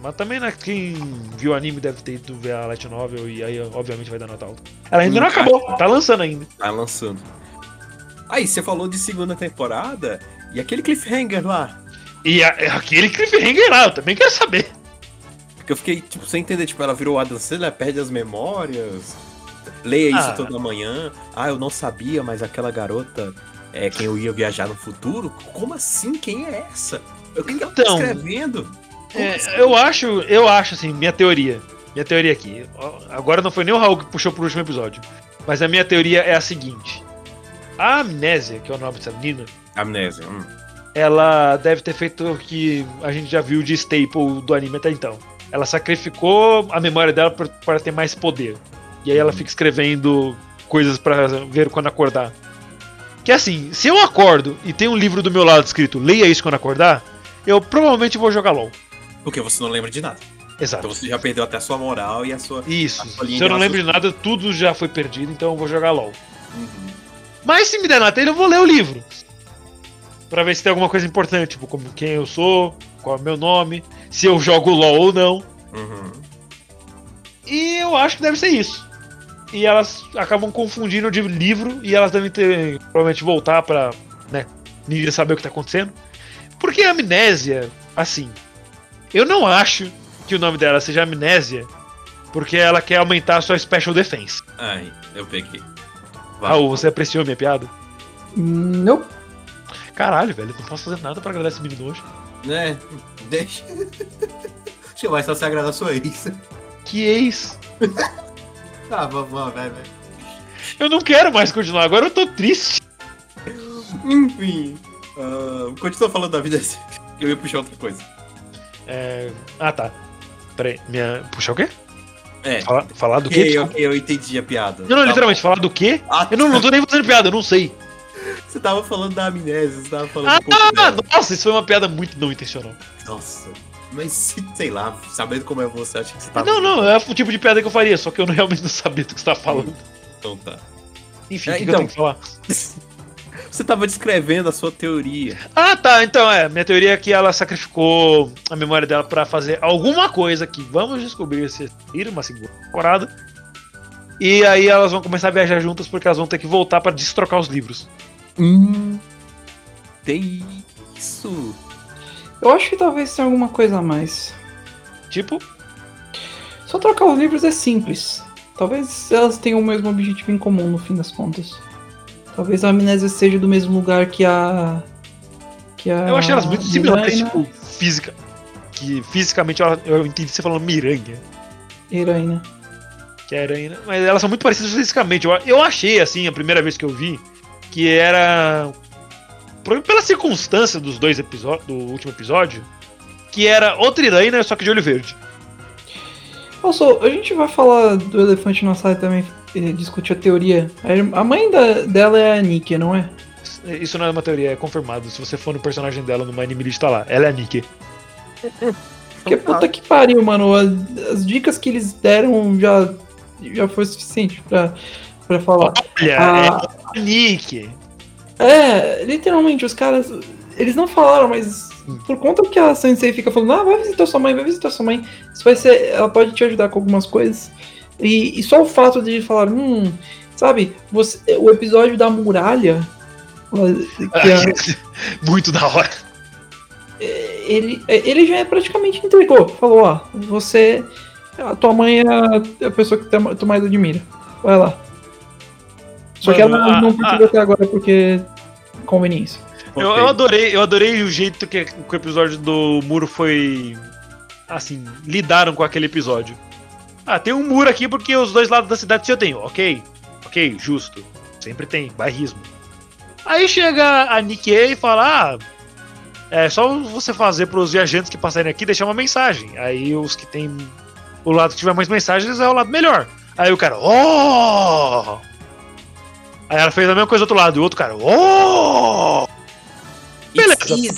Mas também né, quem viu o anime deve ter ido ver a light novel e aí obviamente vai dar nota alta. Ela ainda não Hum, acabou, tá lançando ainda. Tá lançando. Aí, você falou de segunda temporada e aquele cliffhanger lá. E a- aquele cliffhanger lá, eu também quero saber. Porque eu fiquei, tipo, sem entender. Tipo, ela virou Adam Sandler, perde as memórias. Leia isso Ah. toda manhã. Ah, eu não sabia, mas aquela garota é quem eu ia viajar no futuro? Como assim? Quem é essa? O que, que ela tá Então, escrevendo? Como É, assim? eu acho, eu acho assim, minha teoria. Minha teoria aqui. Agora não foi nem o Raul que puxou pro último episódio. Mas a minha teoria é a seguinte. A amnésia, que é o nome dessa menina, Amnésia. hum. ela deve ter feito o que a gente já viu de staple do anime até então. Ela sacrificou a memória dela para ter mais poder. E aí ela fica escrevendo coisas pra ver quando acordar. Que assim, se eu acordo e tem um livro do meu lado escrito leia isso quando acordar, eu provavelmente vou jogar LOL. Porque você não lembra de nada. Exato. Então você já perdeu até a sua moral e a sua. Isso. a folhinha Se eu não lembro de nada, tudo já foi perdido, então eu vou jogar LOL. Uhum. Mas se me der na telha, eu vou ler o livro. Pra ver se tem alguma coisa importante, tipo como quem eu sou, qual é o meu nome, se eu jogo LOL ou não. Uhum. E eu acho que deve ser isso. E elas acabam confundindo de livro e elas devem ter provavelmente voltar pra, né, ninguém saber o que tá acontecendo. Porque a amnésia, assim, eu não acho que o nome dela seja amnésia, porque ela quer aumentar a sua special defense. Ai, eu peguei. Vai. Raul, você apreciou minha piada? Não. Caralho, velho, não posso fazer nada pra agradar esse menino hoje. Né? Deixa. Deixa eu mais só se agradar a sua ex. Que ex. Tá, <laughs> vamos, vamos, vai, vai. Eu não quero mais continuar, agora eu tô triste. Enfim. Ah, continua falando da vida assim. <laughs> Eu ia puxar outra coisa. É... Ah, tá. Peraí, minha. Puxar o quê? É. Falar, falar do quê? Ok, eu entendi a piada. Não, não, Tá literalmente, falar do quê? bom. Ah, Eu não, não tô nem fazendo piada, eu não sei. Você tava falando da amnésia, você tava falando Ah, nossa, isso foi uma piada muito não intencional. Nossa. Mas, se- sei lá, sabendo como é você, acho que você tava... Não, não, é o tipo de piada que eu faria, só que eu não- <laughs> realmente não sabia do que você tá falando. Então tá. Enfim, É, o que, que então. eu tenho que falar? <laughs> Você tava descrevendo a sua teoria. Ah, tá, então é. Minha teoria é que ela sacrificou a memória dela pra fazer alguma coisa que vamos descobrir se ir uma segunda temporada. E aí elas vão começar a viajar juntas porque elas vão ter que voltar pra destrocar os livros. Hum. Tem isso. Eu acho que talvez tenha alguma coisa a mais. Tipo, Só trocar os livros é simples. Talvez elas tenham o mesmo objetivo em comum no fim das contas. Talvez a amnésia seja do mesmo lugar que a. Que a eu achei elas muito similares, tipo, física. Que fisicamente ela- eu entendi você falando miranha. Heroína. que é a heroína. Mas elas são muito parecidas fisicamente. Eu, eu achei, assim, a primeira vez que eu vi, que era. Pela circunstância dos dois episódios. Do último episódio, que era outra heroína, só que de olho verde. Also, a gente vai falar do elefante na sala também, discutir a teoria. A A mãe da- dela é a Nick, não é? Isso não é uma teoria, é confirmado. Se você for no personagem dela no Anime List, tá lá. Ela é a Nick. Porque <laughs> puta que pariu, mano. As, as dicas que eles deram já, já foi suficiente pra, pra falar. Olha, Ah. é a Nick. É, literalmente, os caras. Eles não falaram, mas por conta que a Sensei fica falando, ah, vai visitar sua mãe, vai visitar sua mãe. Isso vai ser. Ela pode te ajudar com algumas coisas. E, e só o fato de falar, hum, sabe, você, o episódio da muralha. que é- <laughs> Muito da hora. ele, ele já praticamente entregou. Falou, ó, você. A tua mãe é a, a pessoa que tu tu mais admira. Vai lá. Só que ela não, a- não curtiu até agora porque. Conveniência. Eu, eu adorei, eu adorei o jeito que, que o episódio do muro foi. Assim, lidaram com aquele episódio. Ah, tem um muro aqui porque os dois lados da cidade já tem. Ok, ok, justo. Sempre tem, bairrismo. Aí chega a Nikkei e fala: Ah, é só você fazer pros viajantes que passarem aqui deixar uma mensagem. Aí os que tem. O lado que tiver mais mensagens é o lado melhor. Aí o cara, oh! Aí ela fez a mesma coisa do outro lado, e o outro cara, oh!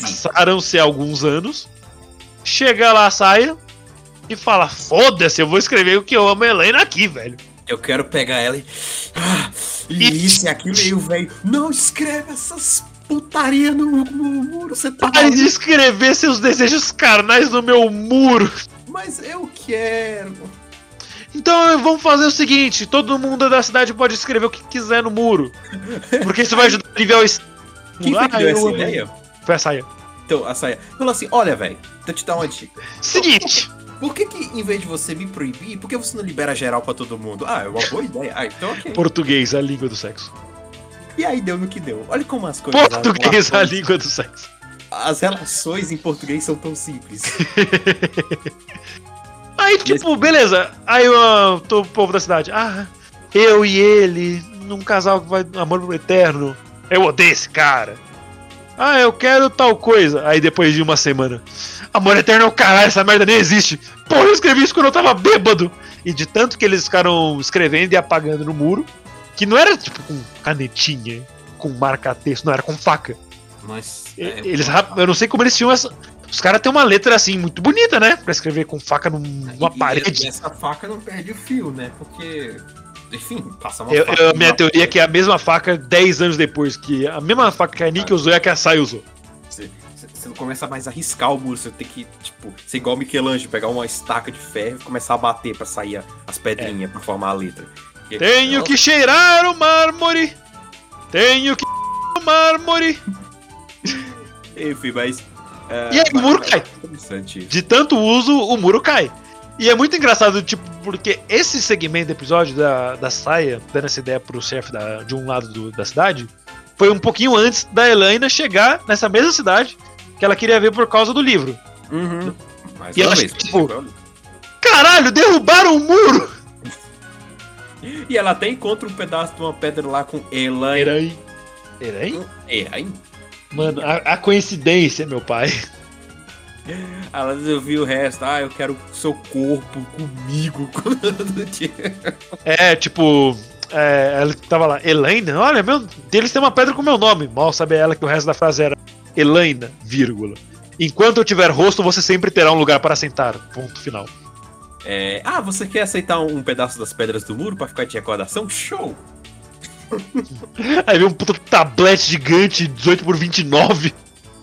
Passaram-se alguns anos. Chega lá a saia e fala: Foda-se, eu vou escrever o que eu amo Helena aqui, velho. Eu quero pegar ela e. Ah, e isso e aquilo e o velho. Não escreve essas putaria no, no muro, você tá. Pare de escrever seus desejos carnais no meu muro. Mas eu quero. Então vamos fazer o seguinte: todo mundo da cidade pode escrever o que quiser no muro. Porque isso vai ajudar a aliviar o Quem foi que Ah, deu eu essa ideia? Foi a saia. Então, a saia. Falou assim: olha, velho, eu te dar uma dica. Seguinte. Por que, que em vez de você me proibir, por que você não libera geral pra todo mundo? Ah, é uma boa ideia. Ah, então ok. Português, a língua do sexo. E aí deu no que deu. Olha como as coisas. Português, a língua do sexo. as relações em português são tão simples. <laughs> Aí, tipo, beleza. Aí o o povo da cidade. Ah, eu e ele, num casal que vai amor eterno. Eu odeio esse cara. Ah, eu quero tal coisa. Aí depois de uma semana. Amor eterno é o caralho, essa merda nem existe. Porra, eu escrevi isso quando eu tava bêbado. E de tanto que eles ficaram escrevendo e apagando no muro, que não era tipo com canetinha, com marca-texto, não era com faca. Mas. É, Eles, rap- eu não sei como eles tinham essa. Os caras têm uma letra assim muito bonita, né? Pra escrever com faca num- numa e- parede. E essa faca não perde o fio, né? Porque. Enfim, passa uma Eu, faca. eu- minha teoria é que é a mesma faca 10 anos depois, que a mesma faca que a Nick usou é a que a Sai usou. Você, você não começa mais a riscar o muro, você tem que, tipo, ser igual Michelangelo, pegar uma estaca de ferro e começar a bater pra sair as pedrinhas pra formar a letra. Porque- Tenho que cheirar o mármore. Tenho que <laughs> o mármore. Enfim, mas. é, E aí, o muro mas cai. De tanto uso, o muro cai. E é muito engraçado, tipo, porque esse segmento do episódio da, da saia, dando essa ideia pro chefe da- de um lado do- da cidade, foi um pouquinho antes da Elaine chegar nessa mesma cidade que ela queria ver por causa do livro. Uhum. Mais E ela, vez, tipo, Caralho, derrubaram o muro! E ela até encontra um pedaço de uma pedra lá com Elaine. Elaine. Elaine? Elaine? Mano, a, a coincidência, meu pai. Ela eu vi o resto. Ah, eu quero seu corpo comigo. <laughs> É, tipo. É, ela tava lá, Elaine? Olha, meu, deles tem uma pedra com meu nome. Mal sabe ela que o resto da frase era Elaina, vírgula. Enquanto eu tiver rosto, você sempre terá um lugar para sentar. Ponto final. É, ah, você quer aceitar um pedaço das pedras do muro pra ficar de recordação? Show! <laughs> Aí veio um puta tablete gigante, 18 por 29.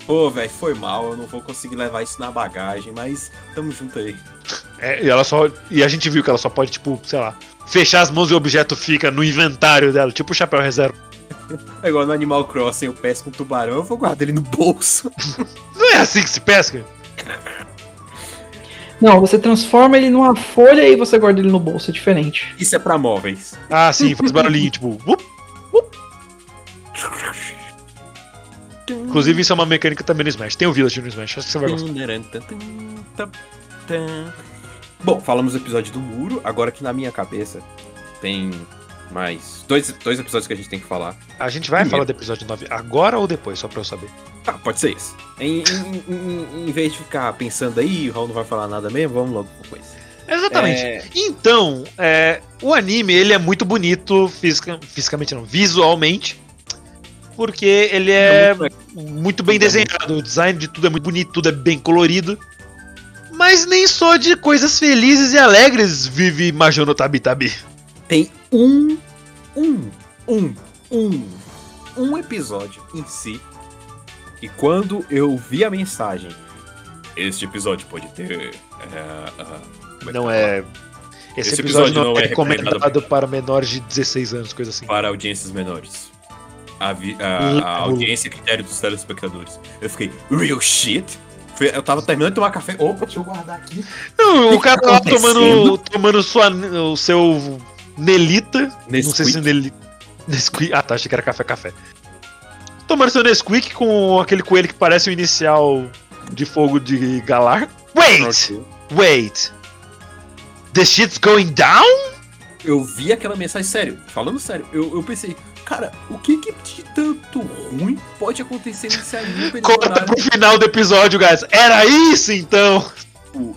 Pô, velho, foi mal. Eu não vou conseguir levar isso na bagagem, mas tamo junto aí. É, e ela só. E a gente viu que ela só pode, tipo, sei lá, fechar as mãos e o objeto fica no inventário dela, tipo o chapéu reserva. É igual no Animal Crossing, eu pesco um tubarão, eu vou guardar ele no bolso. <laughs> Não é assim que se pesca? Não, você transforma ele numa folha e você guarda ele no bolso, é diferente. Isso é pra móveis. Ah, sim, faz barulhinho, tipo. <laughs> Up, up. Inclusive, isso é uma mecânica também no Smash. Tem o Village no Smash, acho que você vai gostar. Bom, falamos do episódio do muro, agora que na minha cabeça tem mais dois, dois episódios que a gente tem que falar. A gente vai Primeiro. falar do episódio 9 agora ou depois, só pra eu saber? Ah, pode ser isso. Em, em- em- em vez de ficar pensando aí, o Raul não vai falar nada mesmo, vamos logo coisa. Exatamente. É, Então, é, o anime ele é muito bonito fisica- fisicamente, não, visualmente, porque ele é muito bem desenhado, o design de tudo é muito bonito, tudo é bem colorido. Mas nem só de coisas felizes e alegres vive Majono Tabi Tabi. tem um, um, um, um, um episódio em si. E quando eu vi a mensagem, este episódio pode ter. é, ah, como Não é. Esse, Esse episódio, episódio não, não é é recomendado recomendado para menores de 16 anos, coisa assim. Para audiências menores. A, vi- a- Hum, a audiência e critério dos telespectadores. Eu fiquei, real shit? Eu tava terminando de tomar café. Opa, deixa eu guardar aqui. Não, o cara tá lá tomando, tomando sua, o seu Nelita. Nesquik. Não sei se Nelita. Nesquik. Ah, tá, achei que era café café. Tomando seu Nesquik com aquele coelho que parece o inicial de fogo de Galar. Wait! Wait! The shit's going down? Eu vi aquela mensagem, sério, falando sério, eu, eu pensei, cara, o que que de tanto ruim pode acontecer nesse anime? mandarem, pro final do episódio, guys. Era isso então!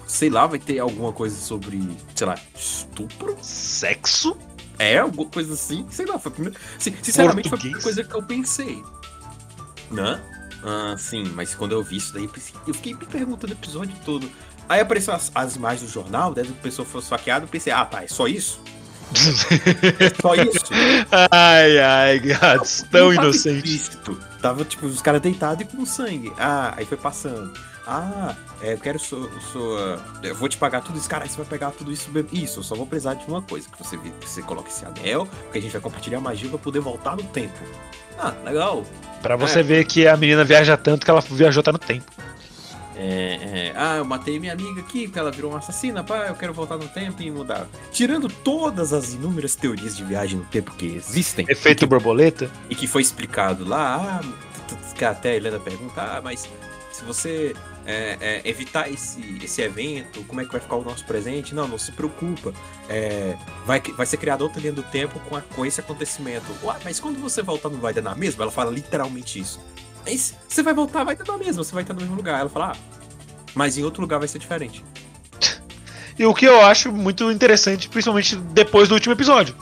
sei lá, vai ter alguma coisa sobre, sei lá, estupro? Sexo? É, alguma coisa assim, sei lá, foi a primeira, sin- sinceramente foi a primeira Português. coisa que eu pensei. Né? Ah, sim, mas quando eu vi isso daí, eu, pensei- eu fiquei me perguntando o episódio todo. Aí apareceu as, as imagens do jornal, daí a pessoa foi esfaqueada, eu pensei, ah tá, é só isso? É só isso? ai, ai, gatos, tão Não tava inocente. explícito. Tava, tipo, os caras deitados e com sangue. Ah, aí foi passando. Ah, é, eu quero sua, sua. Eu vou te pagar tudo isso. Cara, aí você vai pegar tudo isso. Isso, eu só vou precisar de uma coisa: que você, que você coloque esse anel, porque a gente vai compartilhar magia pra poder voltar no tempo. Ah, legal. Pra você ver que a menina viaja tanto que ela viajou até no tempo. É, é, ah, eu matei minha amiga aqui porque ela virou uma assassina, pá, eu quero voltar no tempo e mudar. Tirando todas as inúmeras teorias de viagem no tempo que existem. Efeito borboleta? e que foi explicado lá, ah, que até a Helena pergunta, ah, mas se você é, é, evitar esse, esse evento, como é que vai ficar o nosso presente? Não, não se preocupa. É, vai, vai ser criada outra linha do tempo com, a- com esse acontecimento. Ué, mas quando você voltar não vai dar na mesma? Ela fala literalmente isso. Mas você vai voltar, vai dar na mesma, você vai estar no mesmo lugar. Ela fala, ah, mas em outro lugar vai ser diferente. E o que eu acho muito interessante, principalmente depois do último episódio.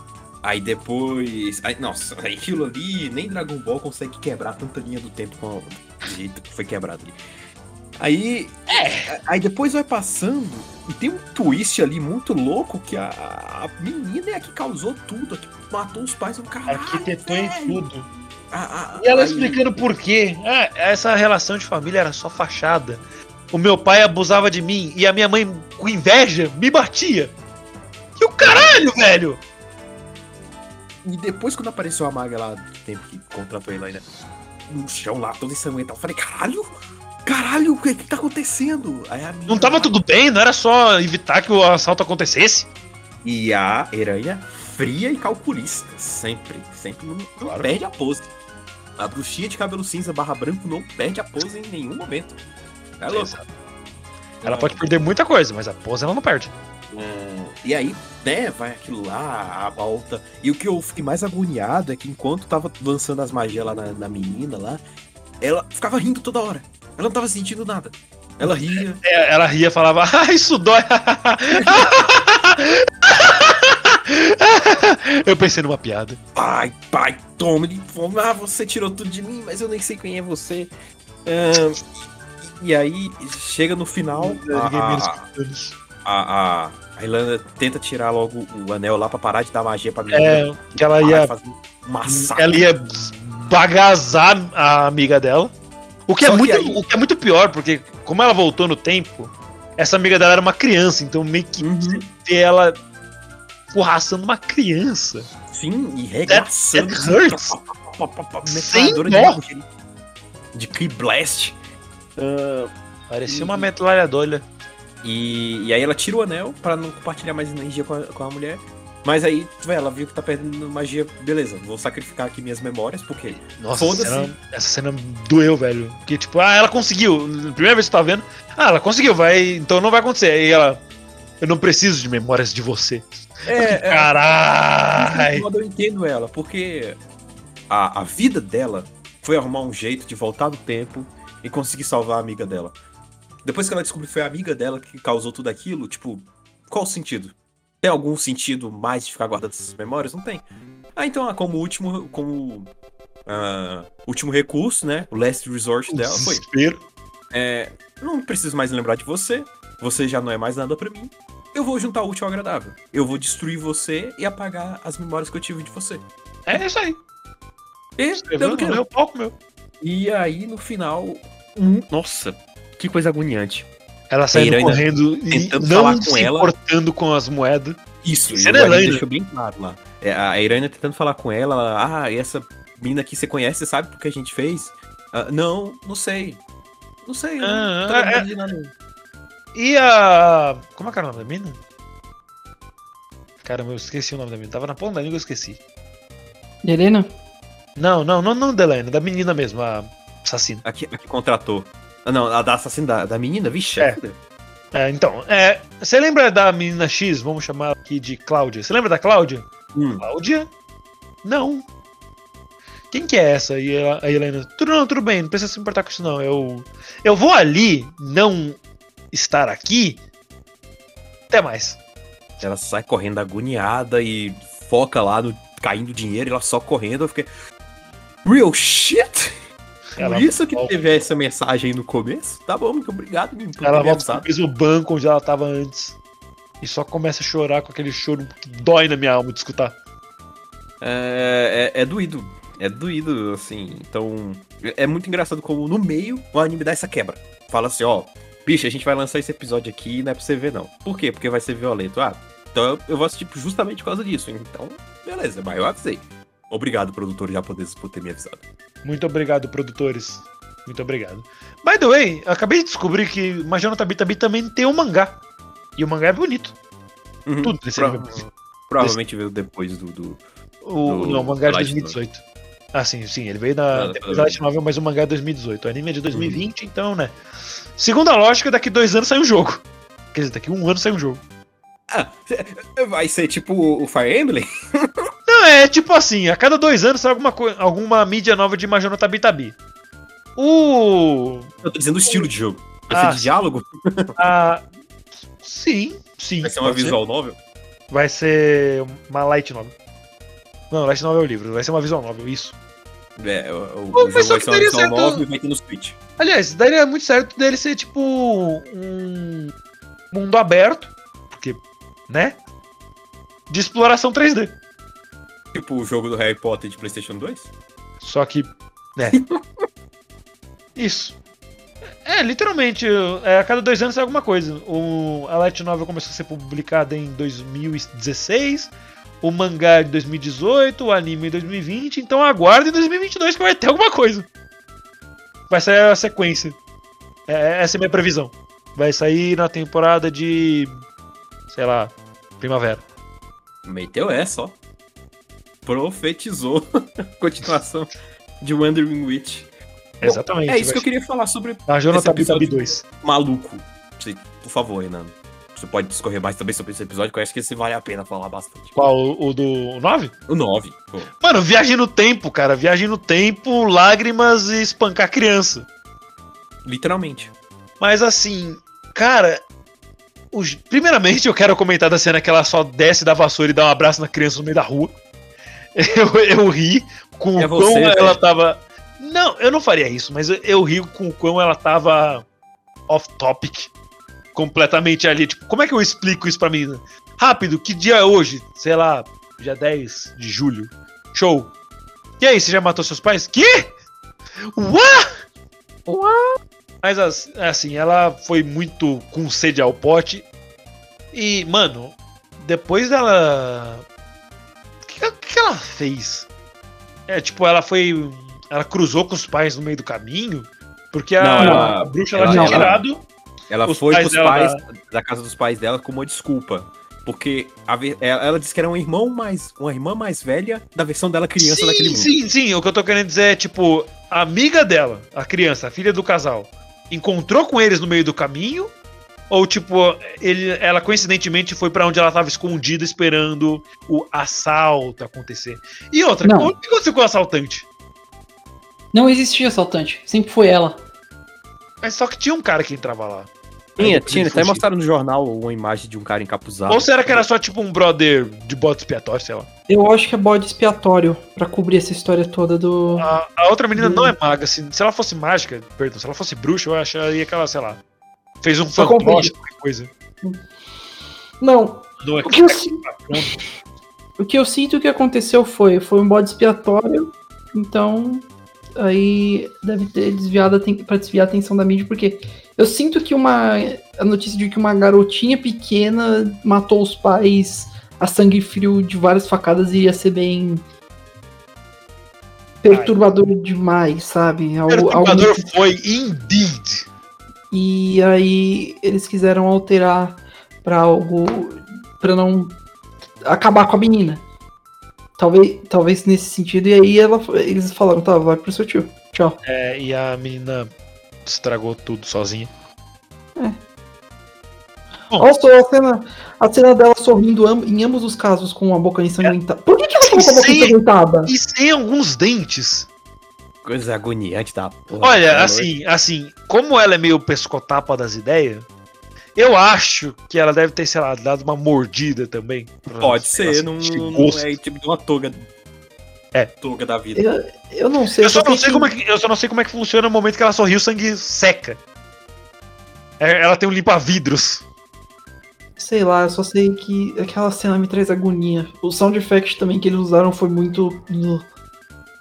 Aí depois. Aí, nossa, aquilo ali, nem Dragon Ball consegue quebrar tanta linha do tempo com a, jeito que foi quebrado ali. Aí. É. Aí depois vai passando e tem um twist ali muito louco que a, a menina é a que causou tudo, a que matou os pais do caralho. Arquitetou em tudo. A- a- E ela aí- explicando por quê. Ah, essa relação de família era só fachada. O meu pai abusava de mim e a minha mãe, com inveja, me batia. E o caralho, velho! E depois, quando apareceu a maga lá do tempo que contratou ele ainda no chão lá, todo ensanguentado, eu falei, caralho! Caralho, o que, que tá acontecendo? Aí a menina Não tava lá- tudo bem? Não era só evitar que o assalto acontecesse? E a Aranha fria e calculista. Sempre. Sempre não, não Claro. perde a pose. A bruxinha de cabelo cinza barra branco não perde a pose em nenhum momento. É louco. Exato. Ela pode perder muita coisa, mas a pose ela não perde. É, e aí, né, vai aquilo lá, a volta. E o que eu fiquei mais agoniado é que enquanto tava lançando as magias lá na, na menina lá, ela ficava rindo toda hora. Ela não tava sentindo nada. Ela ria. É, Ela ria falava, <laughs> ah, isso dói. <laughs> <laughs> Eu pensei numa piada. Pai, pai, toma de fome. Ah, você tirou tudo de mim, mas eu nem sei quem é você. E aí, chega no final, Ninguém a, menos a, a, a, a Irlanda tenta tirar logo o anel lá pra parar de dar magia pra menina. É, que ela ia, massacre. ela ia bagazar a amiga dela. O que, é Só muito, aí- o que é muito pior, porque como ela voltou no tempo, essa amiga dela era uma criança, então meio que Uhum. ela forraçando uma criança. Sim, e regaçando. that hurts. Pá, Sem de, de Ki Blast. Ah, Parecia E- uma metralhadora. E, e aí ela tira o anel pra não compartilhar mais energia com a, com a mulher. Mas aí, véi, ela viu que tá perdendo magia. Beleza, vou sacrificar aqui minhas memórias, porque. Nossa, essa cena, essa cena doeu, velho. Porque, tipo, ah, ela conseguiu. Primeira vez que você tá vendo. Ah, ela conseguiu, vai. Então não vai acontecer. Aí ela. Eu não preciso de memórias de você. É, é, Caralho! eu entendo ela, porque a, a vida dela foi arrumar um jeito de voltar no tempo e conseguir salvar a amiga dela. Depois que ela descobriu que foi a amiga dela que causou tudo aquilo, tipo, qual o sentido? Tem algum sentido mais de ficar guardando essas memórias? Não tem. Ah, então, ah, como último, como ah, último recurso, né? O last resort dela foi. É, não preciso mais lembrar de você. Você já não é mais nada pra mim. Eu vou juntar o útil ao agradável. Eu vou destruir você e apagar as memórias que eu tive de você. É isso aí. E, no que meu palco, meu. e aí, no final. hum, Nossa, que coisa agoniante. Ela saindo correndo e tentando não falar com se ela. importando com as moedas. Isso, Isso é o deixou bem claro lá. É, a Irânia tentando falar com ela, ela, ah, e essa mina aqui você conhece, você sabe porque a gente fez? Ah, não, não sei. Não sei, eu não tô Ah, de nada. E a. Como é que era o nome da mina? Caramba, eu esqueci o nome da mina. Tava na ponta da língua, eu esqueci. Helena? Não, não, não, não da Helena, da menina mesmo, a assassina. Aqui, aqui contratou. Ah, não, a da assassina da, da menina, vixe. É. É, então, é, você lembra da menina X? Vamos chamar aqui de Cláudia. Você lembra da Cláudia? Hum, Cláudia? Não. Quem que é essa? E a a Helena, tudo não, tudo bem, não precisa se importar com isso não. Eu, eu vou ali não estar aqui. Até mais. ela sai correndo agoniada e foca lá no caindo dinheiro e ela só correndo. Eu fiquei. Real shit? Ela Por isso que volta. teve essa mensagem aí no começo? Tá bom, muito obrigado, Ela volta pro avisado. mesmo banco onde ela tava antes. E só começa a chorar com aquele choro que dói na minha alma de escutar. É, é, é doído. É doído, assim. Então. É é muito engraçado como no meio o anime dá essa quebra. Fala assim, ó. Bicho, a gente vai lançar esse episódio aqui e não é pra você ver, não. Por quê? Porque vai ser violento. Ah, então eu- vou assistir justamente por causa disso. Então, beleza, mas eu avisei. Obrigado, produtor japonês, por ter me avisado. Muito obrigado, produtores. Muito obrigado. By the way, acabei de descobrir que Major no Tabi Tabi também tem um mangá. E o mangá é bonito. Uhum. Tudo desse Pro- anime. Provavelmente veio depois do. do... O, Do não, o mangá é de Light 2018. Ah, sim, sim. Ele veio da, Ah, depois da Light Novel, mas o mangá é 2018. O anime é de 2020, então, né? Segundo a lógica, daqui dois anos sai um jogo. Quer dizer, daqui um ano sai um jogo. Ah, vai ser tipo o Fire Emblem? <laughs> Não, é tipo assim, a cada dois anos sai alguma, alguma mídia nova de Major no Tabi Tabi. O. Eu tô dizendo o estilo de jogo. Vai ser Ah, de diálogo? A... <laughs> Sim, sim. Vai ser uma visual novel? Vai ser uma light novel. Não, light novel é o livro, vai ser uma visual novel, isso. É, o, o, Pô, o jogo só vai que ser uma novel e vai ter no Switch. Aliás, daria muito certo dele ser tipo um mundo aberto, porque, né? De exploração 3D. Tipo o jogo do Harry Potter de PlayStation 2? Só que, né? <laughs> Isso. É, literalmente, é, a cada dois anos sai alguma coisa. O, a Light Novel começou a ser publicada em 2016, o mangá em 2018, o anime em 2020, então aguarde em 2022 que vai ter alguma coisa. Vai sair a sequência. É, essa é a minha previsão. Vai sair na temporada de. sei lá, primavera. Meteu essa, ó. Profetizou. <laughs> Continuação de Wandering Witch. Exatamente. É isso que eu queria falar sobre A Jonathan episódio. 2. maluco. Por favor, Renan. Você pode discorrer mais também sobre esse episódio, que eu acho que esse vale a pena falar bastante. Qual? O, o do 9? O 9. Pô. Mano, viagem no tempo, cara. Viagem no tempo, lágrimas e espancar criança. Literalmente. Mas assim, cara. os- Primeiramente, eu quero comentar da cena que ela só desce da vassoura e dá um abraço na criança no meio da rua. <laughs> Eu, eu ri com É o quão ela velho. tava. Não, eu não faria isso, mas eu, eu ri com o quão ela tava off-topic. Completamente ali. Tipo, como é que eu explico isso pra mim? Rápido, que dia é hoje? Sei lá, dia 10 de julho. Show. E aí, você já matou seus pais? Que? What? Mas as- assim, ela foi muito com sede ao pote. E, mano, depois dela. O que, que ela fez? É, tipo, ela foi. Ela cruzou com os pais no meio do caminho. Porque a, Não, ela- a bruxa ela, ela- tinha ela- tirado. Ela Os foi pais pros dela pais da casa dos pais dela com uma desculpa. Porque a ve- ela, ela disse que era um irmão mais. uma irmã mais velha da versão dela criança sim, daquele mundo. sim, sim. O que eu tô querendo dizer é, tipo, a amiga dela, a criança, a filha do casal, encontrou com eles no meio do caminho Ou, tipo, ele, ela coincidentemente foi pra onde ela tava escondida esperando o assalto acontecer. E outra, Não. o que aconteceu com o assaltante? Não existia assaltante, sempre foi ela. Mas só que tinha um cara que entrava lá. Tinha, tinha, até mostraram no jornal uma imagem de um cara encapuzado. Ou será que era só tipo um brother de bota expiatório, sei lá? Eu acho que é bode expiatório pra cobrir essa história toda do. A, a outra menina não é maga, assim. Se ela fosse mágica, perdão, se ela fosse bruxa, eu acharia que ela, sei lá, fez um fantoche, qualquer coisa. Não, Não é o que, eu, o que eu sinto que aconteceu foi, foi um bode expiatório, então aí deve ter desviado a ten- pra desviar a atenção da mídia, porque eu sinto que uma a notícia de que uma garotinha pequena matou os pais a sangue frio de várias facadas iria ser bem perturbador demais, sabe? Algo, algo perturbador muito- foi indeed. E aí eles quiseram alterar pra algo pra não acabar com a menina. Talvez, talvez nesse sentido. E aí ela, eles falaram, tá, vai pro seu tio. Tchau. É, e a menina estragou tudo sozinha. Bom. Also, a cena, a cena dela sorrindo em ambos os casos com a boca ensanguentada. Por que, que ela com a boca ensanguentada? E sem alguns dentes. Coisa agoniante da porra. Olha, assim, assim, como ela é meio pescotapa das ideias, eu acho que ela deve ter, sei lá, dado uma mordida também. Pode ser, não, não é tipo de uma toga. É. Toga da vida. Eu, eu não sei. Eu só, não sei sei como é que, eu só não sei como é que funciona no momento que ela sorri, o sangue seca. É, ela tem um limpa-vidros. Sei lá, eu só sei que aquela cena me traz agonia. O sound effect também que eles usaram foi muito.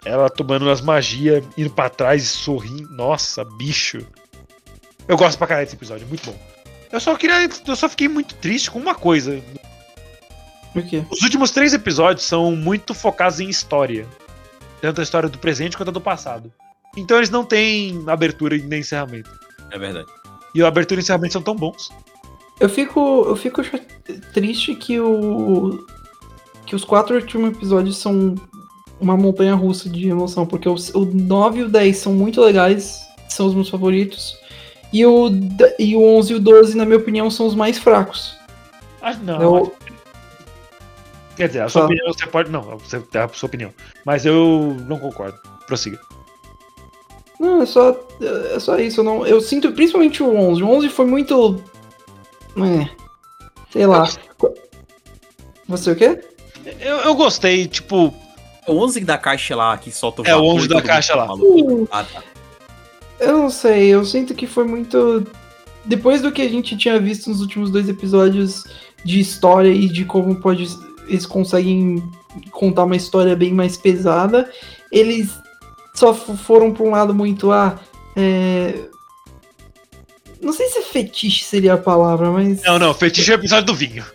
Ela tomando as magias, indo pra trás e sorrindo. Nossa, bicho. Eu gosto pra caralho desse episódio, muito bom. Eu só queria. Eu só fiquei muito triste com uma coisa. O quê? Os últimos três episódios são muito focados em história. Tanto a história do presente quanto a do passado. Então eles não têm abertura nem encerramento. É verdade. E a abertura e o encerramento são tão bons. Eu fico, eu fico triste que o que os quatro últimos episódios são uma montanha russa de emoção, porque os- o 9 e o 10 são muito legais, são os meus favoritos, e o, e o 11 e o 12, na minha opinião, são os mais fracos. Ah, não. Eu, Quer dizer, a sua Tá. opinião você pode. Não, você tem a sua opinião. Mas eu não concordo. Prossiga. não, é só, é só isso. Eu, não, eu sinto principalmente o 11. O 11 foi muito. É, sei lá. Você o quê? Eu, eu gostei, tipo. É o 11 da caixa lá que solta o É, o vapor 11 e da caixa lá. Ah, tá. Eu não sei, eu sinto que foi muito. Depois do que a gente tinha visto nos últimos dois episódios de história e de como pode eles conseguem contar uma história bem mais pesada, eles só foram pra um lado muito ah, é... não sei se fetiche seria a palavra, mas Não, não, fetiche é o episódio do vinho.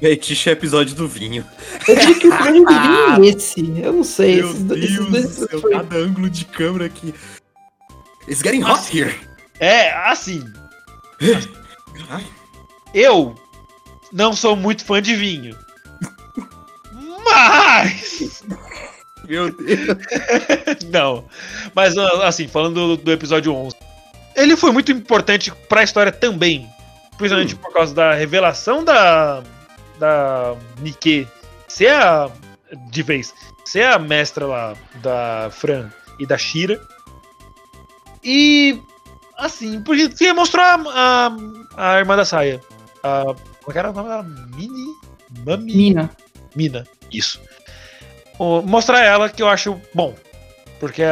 Fetiche é episódio do vinho. eu diria que o grande <laughs> vinho é esse. Eu não sei, Meu esses, do- Deus esses do dois céu, foi- cada ângulo de câmera aqui. It's getting hot here. É, assim. <gasps> Eu não sou muito fã de vinho. Mas. Meu Deus. <laughs> Não. Mas, assim, falando do, do episódio 11. Ele foi muito importante pra história também. Principalmente por causa da revelação da. Da Nike ser a. De vez. Ser a mestra lá da Fran e da Shira. E. Assim, porque você mostrou a, a, a irmã da saia. A, como é que era o nome dela? Mini? Mami? Mina. Mina, isso. Mostrar ela que eu acho bom. Porque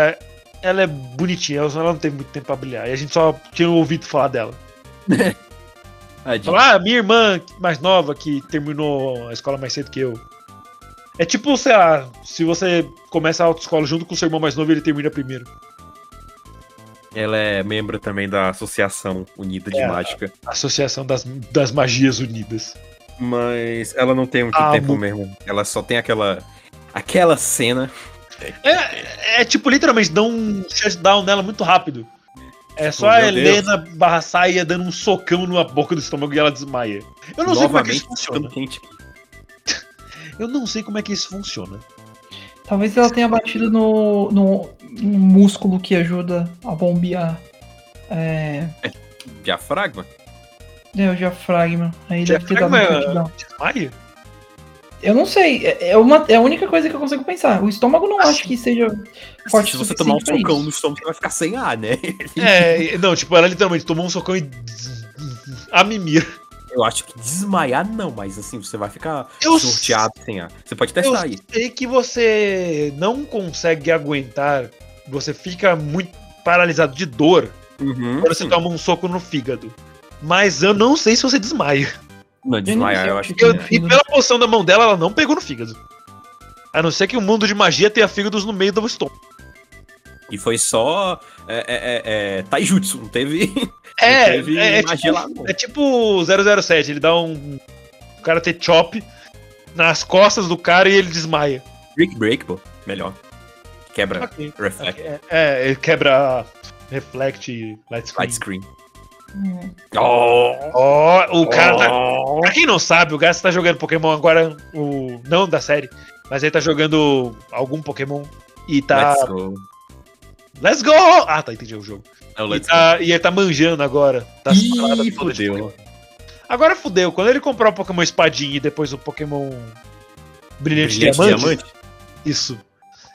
ela é bonitinha, ela não teve muito tempo pra brilhar. E a gente só tinha ouvido falar dela. <laughs> Falar, ah, minha irmã mais nova que terminou a escola mais cedo que eu. É tipo, sei lá, se você começa a autoescola junto com o seu irmão mais novo, ele termina primeiro. Ela é membro também da Associação Unida de É. Mágica. Associação das, das Magias Unidas. Mas ela não tem muito Ah, tempo mesmo. Ela só tem aquela. Aquela cena. É, é tipo, literalmente, dá um shutdown nela muito rápido. É só Oh, a Helena barra saia dando um socão na boca do estômago e ela desmaia. Eu não sei como é que isso novamente funciona. quente. Eu não sei como é que isso funciona. Talvez ela tenha batido no, no, no músculo que ajuda a bombear. É, Diafragma? É o diafragma. Aí deve ter dado Diafragma um touchdown. Desmaia? Eu não sei. É, é uma, é a única coisa que eu consigo pensar. O estômago não acho que seja forte Se você tomar um socão isso. no estômago, você vai ficar sem ar, né? <laughs> É, não, tipo, ela literalmente tomou um socão e. <laughs> A mimir. Eu acho que desmaiar não, mas assim, você vai ficar Eu sorteado sem ar. Você pode Eu testar aí. sei que você não consegue aguentar, você fica muito paralisado de dor Uhum, quando você sim. toma um soco no fígado. Mas eu não sei se você desmaia. Não, desmaiar, eu acho que. Eu- e pela posição da mão dela, ela não pegou no fígado. A não ser que o mundo de magia tenha fígados no meio do estômago. E foi só. É, é, é, é, taijutsu, não teve. <laughs> É, não teve é, é magia tipo, lá, não. é tipo 007, ele dá um. O cara ter chop nas costas do cara e ele desmaia. Brick Break, pô. Melhor. Quebra. Ok. Reflect. É, é, ele quebra reflect light screen. Light screen. Hum. Oh! Ó, o cara tá. Oh. Pra quem não sabe, o Gats tá jogando Pokémon agora, o. Não da série, mas ele tá jogando algum Pokémon e tá. Let's go. Let's go! Ah, tá, entendi o jogo. Não, E, let's tá, e ele tá manjando agora. Tá Ih, fudeu. Agora fudeu, quando ele comprar o Pokémon Espadinha e depois o Pokémon Brilhante, Brilhante Diamante, diamante? isso.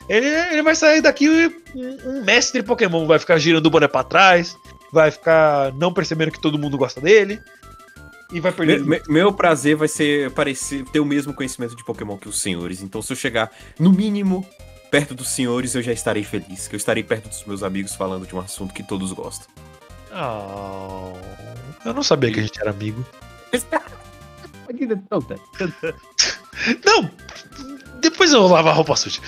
Ele, ele vai sair daqui um, um mestre Pokémon, vai ficar girando o boné pra trás, vai ficar não percebendo que todo mundo gosta dele. E vai perder. Me- me- meu prazer vai ser parecer, ter o mesmo conhecimento de Pokémon que os senhores. Então, se eu chegar, no mínimo, perto dos senhores, eu já estarei feliz. Que eu estarei perto dos meus amigos falando de um assunto que todos gostam. Oh, eu não sabia que a gente era amigo. <laughs> Não, depois eu lavo a roupa suja.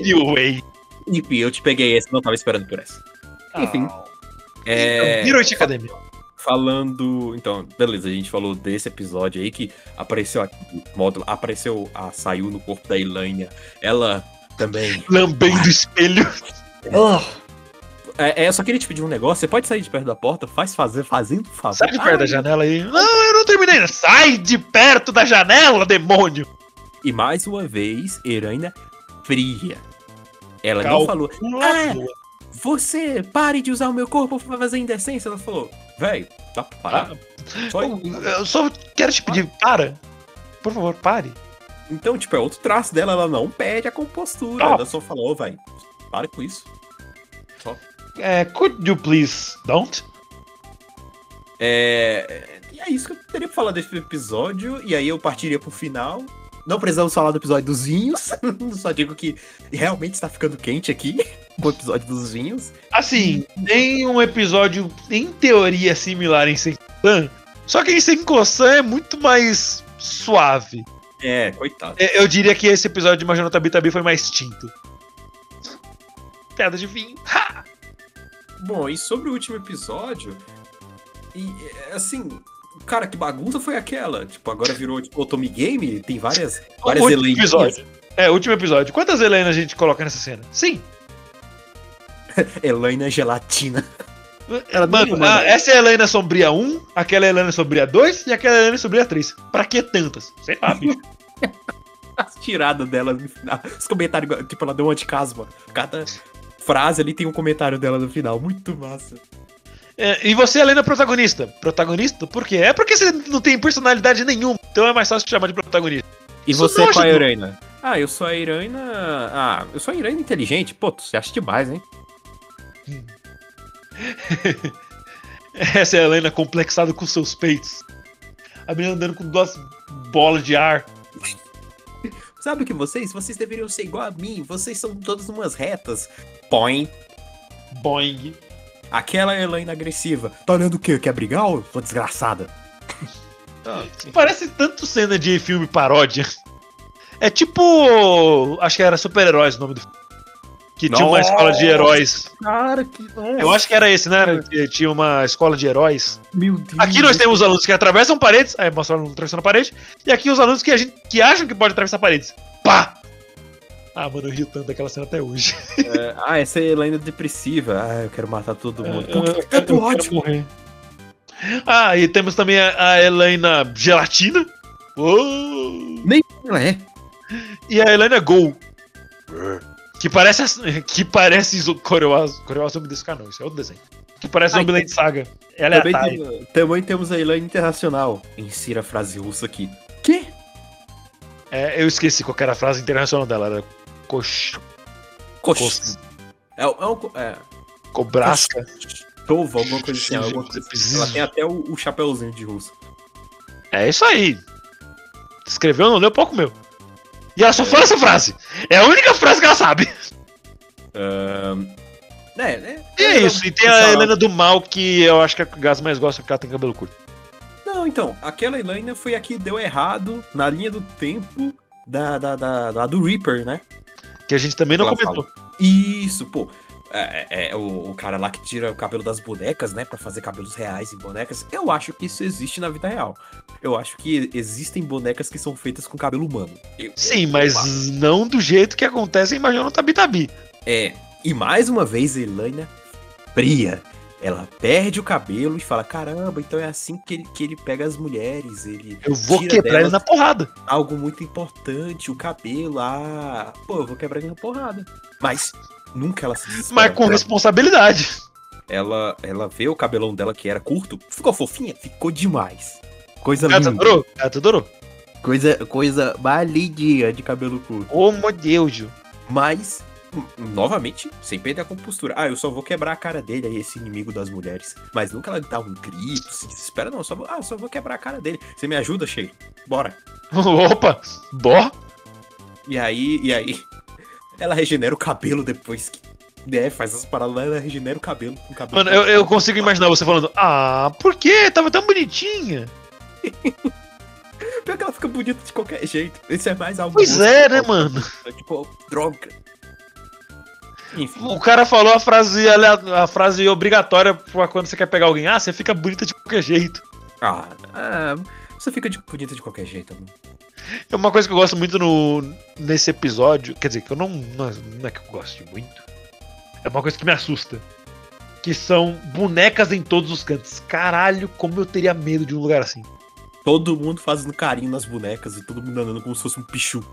anyway. Enfim, eu te peguei essa, não tava esperando por essa. Enfim. É, Heroic Academia. falando. Então, beleza, a gente falou desse episódio aí que apareceu aqui, o módulo, apareceu, a, saiu no corpo da Elaine. Ela também. Lambendo o espelho. <laughs> É, é, eu só queria te pedir um negócio. Você pode sair de perto da porta? Faz fazer, fazendo favor. Sai de perto da Ai, janela aí. Não, eu não terminei. Sai de perto da janela, demônio. E mais uma vez, Heranha fria. Ela Calma. não falou, Ah, você pare de usar o meu corpo pra fazer indecência. Ela falou, véi, dá pra parar? Só- Eu só quero te pedir, para. Por favor, pare. Então, tipo, é outro traço dela. Ela não perde a compostura. Ah. Ela só falou, véi, para com isso. É, could you please don't? É... E é isso que eu teria pra falar desse episódio. E aí eu partiria pro final. Não precisamos falar do episódio dos vinhos. <laughs> Só digo que realmente está ficando quente aqui. Com o episódio dos vinhos. Assim, tem um episódio em teoria similar em Senkosan, só que em Senkosan é muito mais suave. É, coitado. É, Eu diria que esse episódio de Major Tabi Tabi foi mais tinto. Piada de vinho. Ha! Bom, e sobre o último episódio, e é, assim, cara, que bagunça foi aquela? Tipo, agora virou tipo, Otomi Game, tem várias, várias último Heleninhas. episódio. É, último episódio. Quantas Helenas a gente coloca nessa cena? Sim. <laughs> Helena Gelatina. Ela, mano, ah, essa é a Helena Sombria 1, aquela é a Helena Sombria 2 e aquela é a Helena Sombria 3. Pra que tantas? Sei lá, bicho. <laughs> As tiradas dela no final. Os comentários, tipo, ela deu uma de casma. Cada frase ali tem um comentário dela no final. Muito massa. É, e você, Helena, protagonista? Protagonista? Por quê? É porque você não tem personalidade nenhuma, então é mais fácil te chamar de protagonista. E Isso você, qual é a. Heroína? Ah, eu sou a heroína. Ah, eu sou a heroína inteligente. Pô, tu- você acha demais, hein? <laughs> Essa é a Helena complexada com seus peitos. A menina andando com duas bolas de ar. Sabe o que vocês? Vocês deveriam ser igual a mim. Vocês são todas umas retas. Põe. Boing. Aquela Helena agressiva. Tá olhando o quê? Quer brigar, ô sua desgraçada? <laughs> Parece tanto cena de filme paródia. É tipo. Acho que era Super-Heróis o nome do filme. Que tinha uma Nossa. escola de heróis. Cara, que. Eu acho que era esse, né? Que tinha uma escola de heróis. Meu Deus. Aqui nós temos os alunos que atravessam paredes, aí mostra o aluno atravessando a parede, e aqui os alunos que, a gente, que acham que pode atravessar paredes. Pá! Ah, mano, eu rio tanto daquela cena até hoje. É, ah, essa é a Helena depressiva. Ah, eu quero matar todo mundo. Eu- Por que eu- tanto ódio? morrer. Ah, e temos também a, a Helena Gelatina. Uou! Não é. E a Helena Gol. Que parece, <laughs> que parece Zo- Coreoazo. Coreoazo me desse canal, isso é outro desenho. Que parece um Ai, Zombieland Saga. Ela é a Também, Thay. tem- também temos a Elaine Internacional. Insira a frase russa aqui. Que? É, eu esqueci qual que era a frase internacional dela. Era cox... Coxa. É, é um. É. Cobrasca. Tova, alguma coisa assim. <laughs> Alguma coisa assim. Ela tem até o, o chapeuzinho de russo. É isso aí. Escreveu, não leu pouco meu. E ela só fala essa frase. É a única frase que ela sabe. Ahn, É, né? E é isso. E tem a Helena do Mal, que eu acho que a Gás mais gosta porque ela tem cabelo curto. Não, então, aquela Helena foi a que deu errado na linha do tempo da, da, da, da- do Reaper, né? Que a gente também não Ela comentou. Isso, pô. É, é- é o, o cara lá que tira o cabelo das bonecas, né? Pra fazer cabelos reais em bonecas. Eu acho que isso existe na vida real. Eu acho que existem bonecas que são feitas com cabelo humano. Eu- Sim, eu- mas não do jeito que acontece em Major no Tabi Tabi. É. E mais uma vez, Helena fria. Ela perde o cabelo e fala: caramba, então é assim que ele, que ele pega as mulheres. Ele Eu vou quebrar ele na porrada. algo muito importante, o cabelo. Ah, pô, eu vou quebrar ele na porrada. Mas nunca ela se desespera. Mas com ela, responsabilidade. ela, ela vê o cabelão dela que era curto, ficou fofinha, ficou demais. Coisa linda. adorou? Gato adorou? Coisa, coisa malidinha de cabelo curto. Ô, meu Deus. Mas, novamente, sem perder a compostura. Ah, eu só vou quebrar a cara dele, aí, esse inimigo das mulheres. Mas nunca ela dá um grito, se desespera, não. Só vou, ah, só vou quebrar a cara dele. Você me ajuda, Sheila? Bora. <laughs> Opa, dó. E aí, e aí, ela regenera o cabelo depois que. né, faz as paradas lá, ela regenera o cabelo. O cabelo Mano, eu, eu consigo imaginar você falando, ah, por quê? Tava tão bonitinha. <laughs> Pior que ela fica bonita de qualquer jeito. Isso é mais algo. Pois é, né, mano? <laughs> Tipo, droga. Enfim. O cara falou a frase, a frase obrigatória pra quando você quer pegar alguém. Ah, você fica bonita de qualquer jeito. Ah, ah, você fica de- bonita de qualquer jeito, mano. É uma coisa que eu gosto muito no, nesse episódio. Quer dizer, que eu não, não. é- Não é que eu goste muito. É uma coisa que me assusta. Que são bonecas em todos os cantos. Caralho, como eu teria medo de um lugar assim. Todo mundo fazendo carinho nas bonecas e todo mundo andando como se fosse um pichu.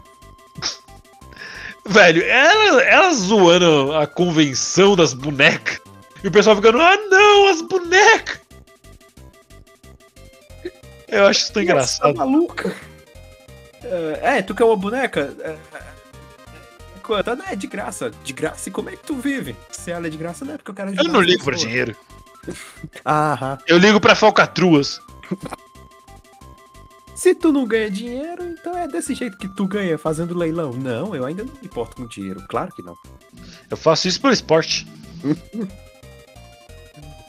<laughs> Velho, ela, ela zoando a convenção das bonecas. E o pessoal ficando, ah não, as bonecas! Eu acho isso tão engraçado. maluca. É, é, tu quer uma boneca? É, é, quanto? Ah, É de graça. De graça? E como é que tu vive? Se ela é de graça, não é porque eu quero Eu não ligo pra pessoas. dinheiro. <laughs> Aham. Eu ligo pra falcatruas. <laughs> Se tu não ganha dinheiro, então é desse jeito que tu ganha fazendo leilão. Não, eu ainda não me importo com dinheiro. Claro que não. Eu faço isso pelo esporte.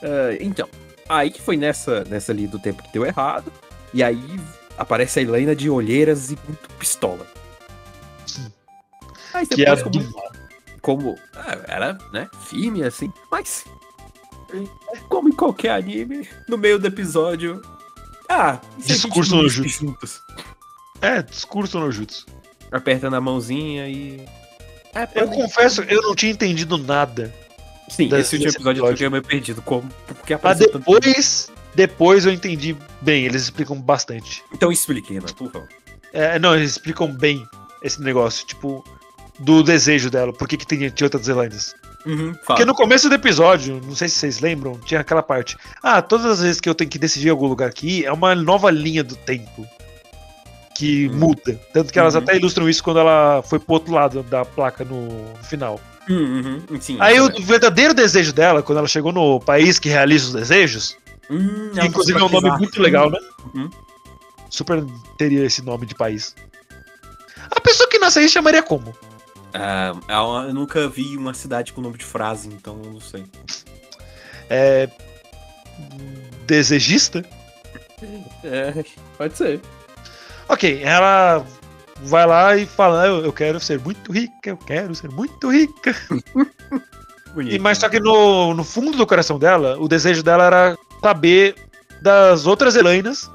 Ah, <laughs> então, aí que foi nessa, nessa ali do tempo que deu errado. E aí aparece a Helena de olheiras e muito pistola. Aí Que é a depois, do como, como ah, era, né, firme assim, mas como em qualquer anime, no meio do episódio, ah, a Discurso no jutsu. juntos? É, discurso no jutsu. Aperta na mãozinha e é, Eu confesso, eu não tinha entendido nada. Sim, esse último desse episódio eu episódio. tinha meio perdido. Como, porque Mas apareceu tanto- depois, depois eu entendi bem, eles explicam bastante. Então explique, Renan, por favor. É, não, eles explicam bem esse negócio, tipo, do desejo dela, por que, que tem, tinha outras Zelândias. Uhum, Porque no começo do episódio, não sei se vocês lembram, tinha aquela parte. Ah, todas as vezes que eu tenho que decidir algum lugar aqui, é uma nova linha do tempo. Que Hum. muda. Tanto que elas Uhum. até ilustram isso quando ela foi pro outro lado da placa no final. Uhum, uhum, sim, Aí o verdadeiro desejo dela, quando ela chegou no país que realiza os desejos, Hum, ela inclusive é tá um nome muito legal, né? Uhum. Super teria esse nome de país. A pessoa que nasce aí chamaria como? Ah, eu nunca vi uma cidade com nome de frase, então eu não sei. É. Desejista? É, pode ser. Ok, ela vai lá e fala: eu, eu quero ser muito rica, eu quero ser muito rica. <laughs> Bonito. E, mas só que no, no fundo do coração dela, o desejo dela era saber das outras Helainas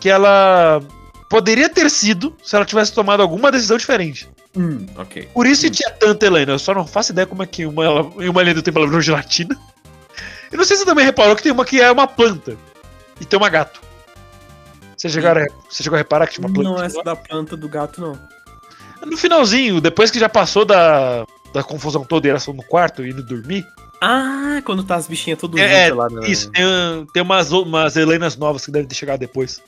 que ela poderia ter sido se ela tivesse tomado alguma decisão diferente. Hum, ok. Por isso que tinha tanta Helena. Eu só não faço ideia como é que uma, ela- uma Helena tem palavrão gelatina. Eu não sei se você também reparou que tem uma que é uma planta e tem uma gato. Você, chegaram, você chegou a reparar que tinha uma planta? Não é essa da planta do gato, não. No finalzinho, depois que já passou da, da confusão toda e elas estão no quarto indo dormir, Ah, quando tá as bichinhas tudo É, juntas lá na... Isso, tem, tem umas, umas Helenas novas que devem ter chegado depois.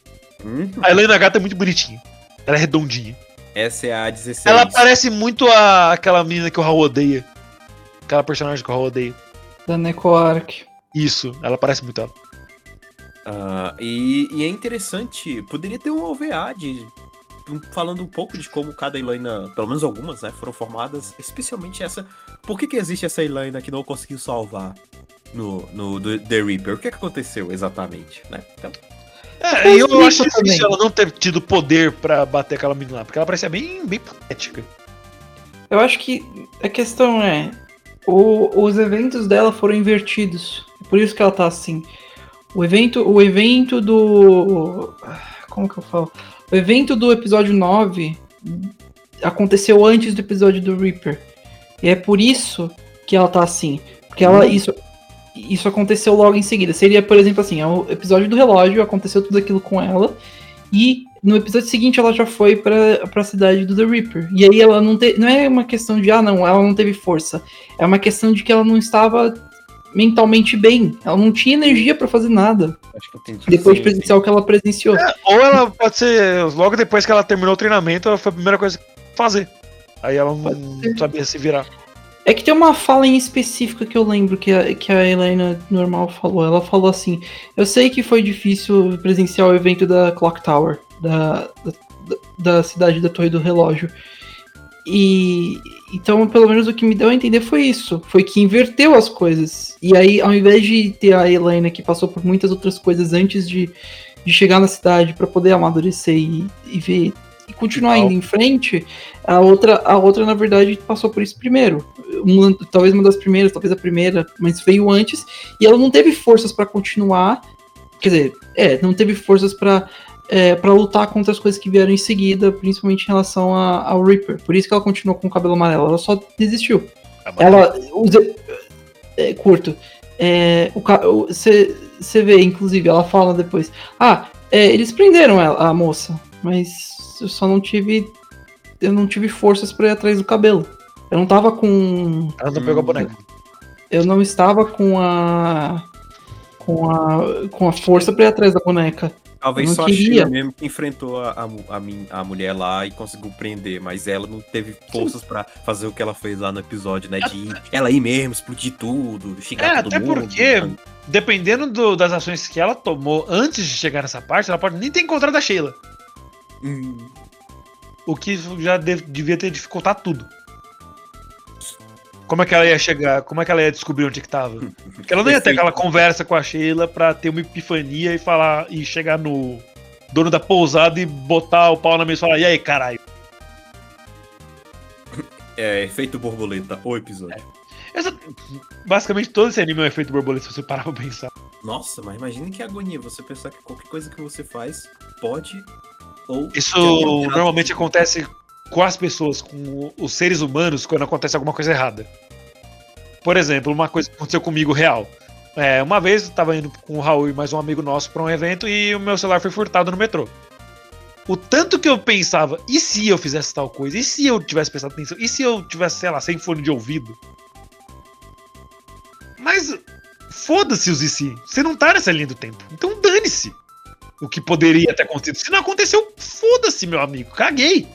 Hum, A Helena Gata é muito bonitinha. Ela é redondinha. essa é a 16. Ela parece muito a, aquela menina que o Raul odeia. Aquela personagem que o Raul odeia. Da Necoark. Isso, ela parece muito ela. Ah, e, e é interessante, poderia ter um OVA de falando um pouco de como cada Elaina, pelo menos algumas, né, foram formadas, especialmente essa. Por que, que existe essa Elaina que não conseguiu salvar no, no do- The Reaper? O que, que aconteceu exatamente, né? Então, É, eu isso acho também. difícil ela não ter tido poder pra bater aquela menina lá, porque ela parecia bem, bem patética. Eu acho que a questão é. o- os eventos dela foram invertidos. Por isso que ela tá assim. O evento, o evento do. Como que eu falo? O evento do episódio 9 aconteceu antes do episódio do Reaper. E é por isso que ela tá assim. Porque ela. Isso, isso aconteceu logo em seguida. Seria, por exemplo, assim, é o episódio do relógio, aconteceu tudo aquilo com ela. E no episódio seguinte ela já foi pra, pra cidade do The Reaper. E aí ela não teve. Não é uma questão de, ah, não, ela não teve força. É uma questão de que ela não estava mentalmente bem. Ela não tinha energia pra fazer nada. acho que eu entendi. Depois de presenciar o que ela presenciou. Ou ela pode ser, logo depois que ela terminou o treinamento, ela foi a primeira coisa que fazer. Aí ela não ser. sabia se virar. É que tem uma fala em específica que eu lembro que a, que a Helena normal falou. Ela falou assim: Eu sei que foi difícil presenciar o evento da Clock Tower, da, da, da cidade da Torre do Relógio. E então, pelo menos o que me deu a entender foi isso: foi que inverteu as coisas. E aí, ao invés de ter a Helena que passou por muitas outras coisas antes de, de chegar na cidade para poder amadurecer e, e ver e continuar indo em frente, a outra, a outra, na verdade, passou por isso primeiro. Uma- talvez uma das primeiras, talvez a primeira, mas veio antes. E ela não teve forças pra continuar. Quer dizer, é, não teve forças pra é, para lutar contra as coisas que vieram em seguida, principalmente em relação a- ao Reaper. Por isso que ela continuou com o cabelo amarelo. Ela só desistiu. Ela usa. É, curto. É, Você vê, inclusive, ela fala depois. Ah, é, eles prenderam ela, a moça, mas eu só não tive. Eu não tive forças pra ir atrás do cabelo. Eu não tava com. Ela não pegou a boneca. Eu não estava com a. Com a, com a força pra ir atrás da boneca. Talvez só não a queria. Sheila mesmo que enfrentou a, a, a, a mulher lá e conseguiu prender, mas ela não teve forças pra fazer o que ela fez lá no episódio, né? De ir, ela ir mesmo, explodir tudo, xingar É, todo até mundo. porque- Dependendo do- das ações que ela tomou antes de chegar nessa parte, ela pode nem ter encontrado a Sheila. Hum, O que já deve- devia ter dificultado tudo. Como é que ela ia chegar? Como é que ela ia descobrir onde que tava? Porque ela não ia ter aquela conversa com a Sheila pra ter uma epifania e falar e chegar no dono da pousada e botar o pau na mesa e falar: "E aí, caralho?". É, efeito borboleta, o episódio. Essa- basicamente todo esse anime é um efeito borboleta se você parar pra pensar. Nossa, mas imagine que agonia você pensar que qualquer coisa que você faz pode ou. Isso normalmente acontece com as pessoas, com os seres humanos, quando acontece alguma coisa errada. Por exemplo, uma coisa que aconteceu comigo real. É, uma vez eu tava indo com o Raul e mais um amigo nosso pra um evento e o meu celular foi furtado no metrô. O tanto que eu pensava, e se eu fizesse tal coisa? E se eu tivesse prestado atenção? E se eu tivesse, sei lá, sem fone de ouvido? Mas foda-se os e se. Você não tá nessa linha do tempo. Então dane-se o que poderia ter acontecido. Se não aconteceu, foda-se, meu amigo. Caguei.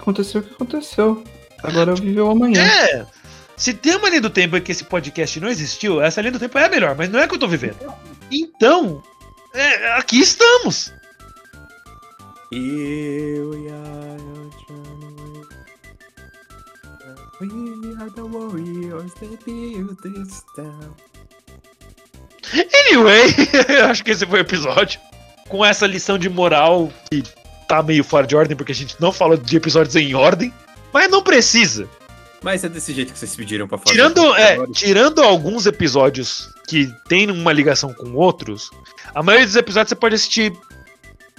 Que aconteceu, o que aconteceu. Agora eu vivi o amanhã. É. Se tem uma linha do tempo em que esse podcast não existiu, essa linha do tempo é a melhor, mas não é a que eu tô vivendo. Então, é, aqui estamos. Eu e a We are the warriors that build this town. Anyway, <laughs> eu acho que esse foi o episódio. Com essa lição de moral que tá meio fora de ordem, porque a gente não falou de episódios em ordem. Mas não precisa. Mas é desse jeito que vocês pediram pra fazer. Tirando, é, tirando alguns episódios que tem uma ligação com outros, a maioria dos episódios você pode assistir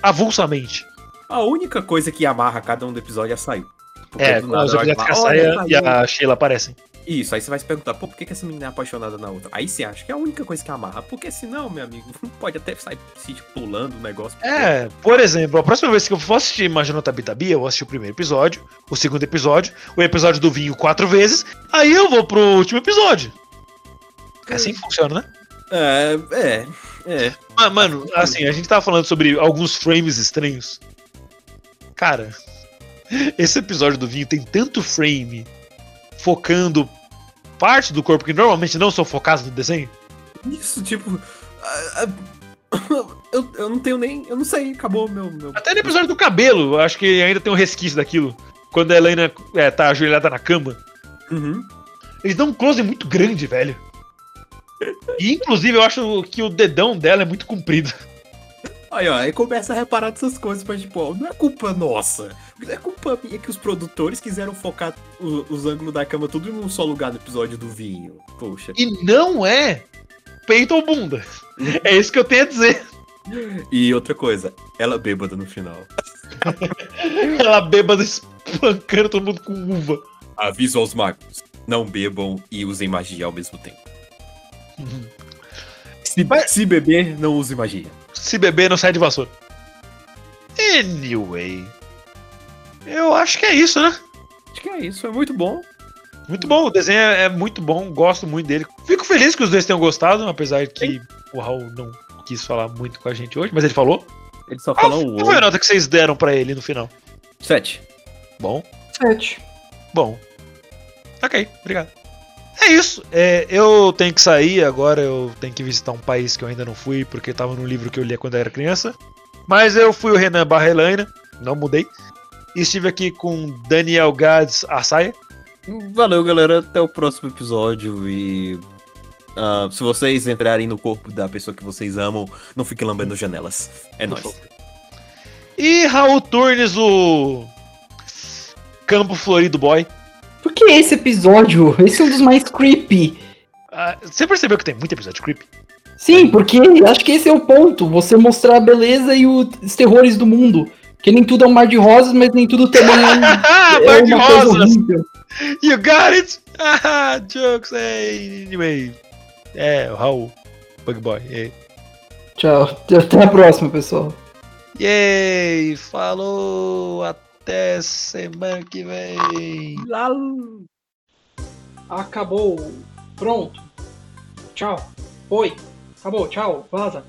avulsamente. A única coisa que amarra cada um do episódio é É, do com nada os episódios que a fala, "Olha, Saia e saiu." a Sheila aparecem. Isso, aí você vai se perguntar, pô, por que, que essa menina é apaixonada na outra? Aí você acha que é a única coisa que amarra. Porque senão, meu amigo, <laughs> pode até sair se pulando o negócio. É, por exemplo, a próxima vez que eu for assistir Imagina Tabitabi, eu vou assistir o primeiro episódio, o segundo episódio, o episódio do vinho quatro vezes, aí eu vou pro último episódio. É assim que funciona, né? É, é, é. Ah, mano, assim, a gente tava falando sobre alguns frames estranhos. Cara, <laughs> esse episódio do vinho tem tanto frame focando parte do corpo que normalmente não são focados no desenho. Isso, tipo. <coughs> Eu, eu não tenho nem. Eu não sei, acabou meu. meu... Até no episódio do cabelo, eu acho que ainda tem um resquício daquilo. Quando a Helena é, tá ajoelhada na cama. Uhum. Eles dão um close muito grande, velho. E inclusive eu acho que o dedão dela é muito comprido. Aí, ó, aí começa a reparar dessas coisas, mas, tipo, ó, não é culpa nossa. Não é culpa minha que os produtores quiseram focar o- os ângulos da cama tudo em um só lugar no episódio do vinho. Poxa. E não é peito ou bunda. É isso que eu tenho a dizer. E outra coisa, ela bêbada no final. <laughs> Ela bêbada espancando todo mundo com uva. Aviso aos magos: não bebam e usem magia ao mesmo tempo. Se, Mas- se beber, não use magia. Se beber, não sai de vassoura. Anyway. Eu acho que é isso, né? Acho que é isso, é muito bom. Muito bom, o desenho é é muito bom, gosto muito dele. Fico feliz que os dois tenham gostado, apesar de que o Raul não quis falar muito com a gente hoje, mas ele falou. Ele só Qual fala um qual foi a nota que vocês deram pra ele no final? Sete. Bom, Sete. bom. Ok, obrigado. É isso. É, eu tenho que sair agora, eu tenho que visitar um país que eu ainda não fui, porque tava no livro que eu lia quando eu era criança. Mas eu fui o Renan Barra Elaine, não mudei. E estive aqui com Daniel Gads Assaia. Valeu, galera. Até o próximo episódio. E. ah, se vocês entrarem no corpo da pessoa que vocês amam, não fiquem lambendo janelas. É nóis. E Raul Turnes, o Campo Florido Boy. Por que esse episódio? Esse é um dos mais creepy. Ah, você percebeu que tem muito episódio creepy? Sim, porque acho que esse é o ponto. Você mostrar a beleza e os terrores do mundo. Que nem tudo é um mar de rosas, mas nem tudo também é, um, <laughs> é Mar de uma coisa Rosas! You got it! <laughs> Ah, jokes, hey, anyway. É, o Raul, Bug Boy. é. Tchau. Até a próxima, pessoal. Yay! Falou! Até semana que vem! Acabou. Pronto. Tchau. Oi. Acabou. Tchau. Vaza.